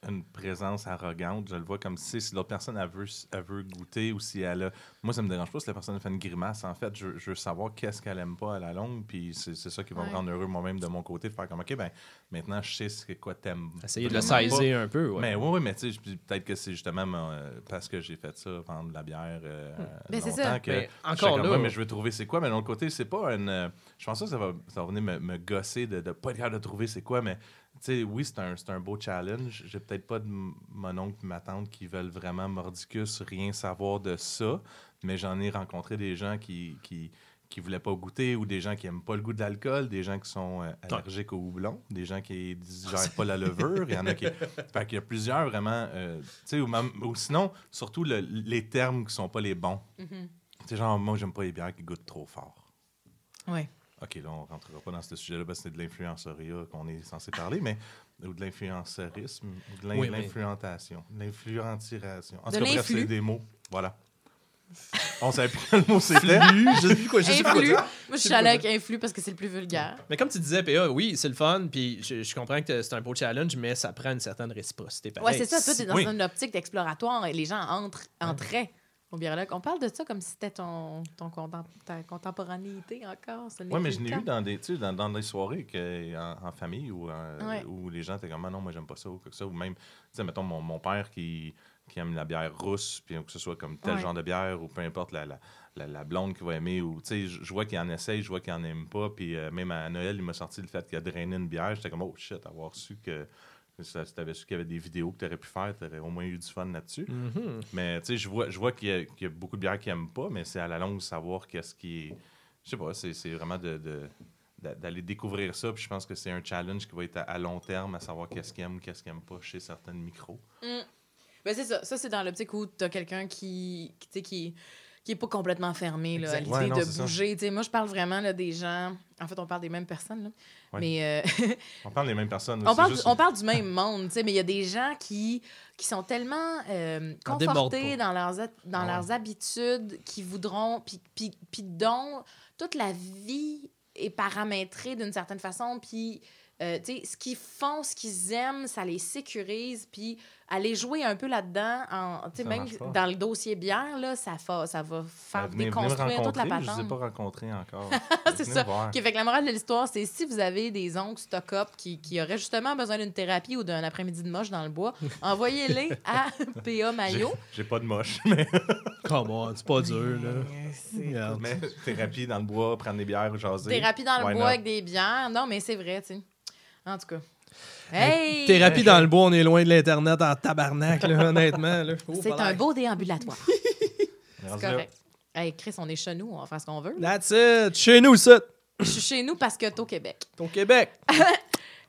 une présence arrogante. Je le vois comme si, si l'autre personne elle veut, elle veut goûter ou si elle a. Moi, ça me dérange pas si la personne fait une grimace. En fait, je, je veux savoir qu'est-ce qu'elle aime pas à la longue. Puis c'est c'est ça qui va Ouais. me rendre heureux moi-même de mon côté, de faire comme OK, ben maintenant, je sais c'est quoi t'aimes. Essayer de le pas. saisir un peu. ouais. Mais oui, oui, mais tu sais, peut-être que c'est justement euh, parce que j'ai fait ça, vendre de la bière euh, Ben, c'est longtemps ça. que Mais je encore là- Ouais, mais je veux trouver c'est quoi. Mais de l'autre côté, c'est pas une. euh, je pense que ça va, ça va venir me, me gosser de ne pas être capable de trouver c'est quoi. Mais tu sais, oui, c'est un, c'est un beau challenge. J'ai peut-être pas de mon oncle et ma tante qui veulent vraiment mordicus rien savoir de ça. Mais j'en ai rencontré des gens qui. qui qui voulaient pas goûter ou des gens qui aiment pas le goût de l'alcool, des gens qui sont euh, allergiques au houblon, des gens qui digèrent pas la levure, il y en a qui fait qu'il y a plusieurs vraiment euh, tu sais ou, même- ou sinon surtout le- les termes qui sont pas les bons. Tu sais, genre, moi, j'aime pas les bières qui goûtent trop fort. Ouais. OK, là, on rentrera pas dans ce sujet-là parce que c'est de l'influenceria qu'on est censé parler, mais ou de l'influencerisme, ou de l'in- Oui, mais- l'influentation, l'influenceration. En De tout cas, bref, c'est des mots. Voilà. On savait plus quel mot c'était. je sais plus quoi, je sais quoi Influx. dire. Moi, je suis allée avec influx parce que c'est le plus vulgaire. Mais comme tu disais, PA, oui, c'est le fun, puis je, je comprends que c'est un beau challenge, mais ça prend une certaine réciprocité. Ouais, c'est ça. Toi, t'es dans oui. une optique d'exploratoire et les gens entrent, entraient au biologue. On parle de ça comme si c'était ton, ton ta contemporanéité encore. Oui, mais je l'ai eu dans des, dans, dans des soirées que, en, en famille où, euh, Ouais. où les gens étaient comme Ah non, moi j'aime pas ça ou quoi que ça. Ou même, tu sais, mettons mon, mon père qui, qui aime la bière rousse, puis que ce soit comme tel Ouais. genre de bière ou peu importe la, la, la, la blonde qu'il va aimer. Ou, tu sais, je je vois qu'il en essaye, je vois qu'il en aime pas. Puis euh, même à Noël, il m'a sorti le fait qu'il a drainé une bière. J'étais comme Oh shit, avoir su que. Si tu avais su qu'il y avait des vidéos que tu aurais pu faire, tu aurais au moins eu du fun là-dessus. Mhm. Mais tu sais, je vois, je vois qu'il y, a- qu'il y a beaucoup de bières qui n'aiment pas, mais c'est à la longue de savoir qu'est-ce qui est. Je sais pas, c'est c'est vraiment de. de- d'a- d'aller découvrir ça puis je pense que c'est un challenge qui va être à, à long terme à savoir qu'est-ce qu'ils aiment qu'est-ce qu'ils aiment pas chez certaines micros Ben, c'est ça. Ça, c'est dans l'optique où tu as quelqu'un qui, qui, tu sais, qui, qui est pas complètement fermé là, à l'idée Ouais, non, de bouger. Tu sais, moi, je parle vraiment là, des gens. En fait, on parle des mêmes personnes. Là. Ouais. Mais euh, on parle des mêmes personnes on, parle, juste- on parle du même monde. tu sais, Mais il y a des gens qui, qui sont tellement euh, déborde confortés dans, leurs, dans Ah ouais. leurs habitudes qui voudront. Puis, puis, puis dont toute la vie est paramétrée d'une certaine façon. Puis euh, tu sais, ce qu'ils font, ce qu'ils aiment, ça les sécurise. Puis aller jouer un peu là-dedans, en- même dans le dossier bière, là, ça, fa- ça va faire Ben, venez- venez me déconstruire toute la rencontrer, Je ne patente. ai pas rencontré encore. C'est ça. OK, fait que la morale de l'histoire, c'est si vous avez des oncles stock-up qui, qui auraient justement besoin d'une thérapie ou d'un après-midi de moche dans le bois, envoyez-les à PA Mayo. J'ai pas de moche, mais, Come on, c'est pas dur, là. Mais thérapie dans le bois, prendre des bières, jaser. Thérapie dans le Why bois not? avec des bières. Non, mais c'est vrai, tu sais. En tout cas. Hey! Thérapie dans le bois, on est loin de l'Internet en tabarnak, là, honnêtement. là. Oh, C'est un beau déambulatoire. C'est correct. Hey, Chris, on est chez nous, on va faire ce qu'on veut. That's it. Chez nous, ça. Je suis chez nous parce que t'es au Québec. Ton Québec.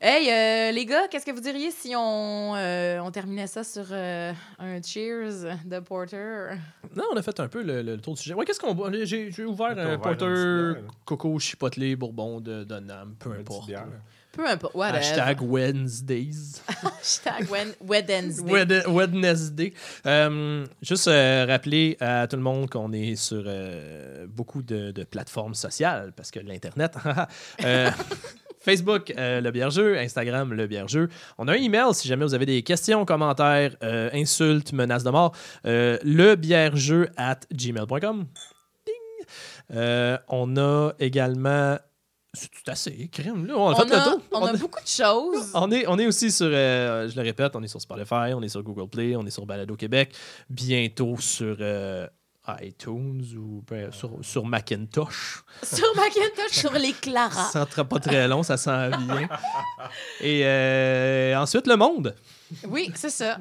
Hey, euh, les gars, qu'est-ce que vous diriez si on, euh, on terminait ça sur euh, un cheers de Porter? Non, on a fait un peu le, le tour du sujet. Ouais, qu'est-ce qu'on boit? J'ai ouvert un porter coco, chipotelé, bourbon de, de Nam, peu importe. Peu importe. Whatever. Hashtag Wednesdays. Hashtag Wednesday. Wed- Wednesday. Euh, juste euh, rappeler à tout le monde qu'on est sur euh, beaucoup de, de plateformes sociales parce que l'Internet. Facebook, le Biergeux, Instagram, le Biergeux. On a un email si jamais vous avez des questions, commentaires, insultes, menaces de mort. Lebiergeux at gmail.com. On a également. C'est tout assez, crime. Là, on a On fait le a, tour. on a beaucoup de choses. On est, on est aussi sur, euh, je le répète, on est sur Spotify, on est sur Google Play, on est sur Balado Québec, bientôt sur euh, iTunes ou ben, sur, sur Macintosh. Sur Macintosh, sur les Clara. Ça sera pas très long, ça s'en vient. Et euh, ensuite, le monde. Oui, c'est ça.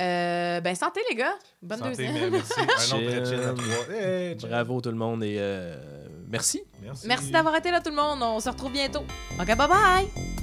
Euh, ben, santé, les gars. Bonne Santé, deuxième. merci. Un autre à trois. Hey. Bravo tout le monde et euh, merci. Merci. Merci d'avoir été là, tout le monde. On se retrouve bientôt. OK, bye bye.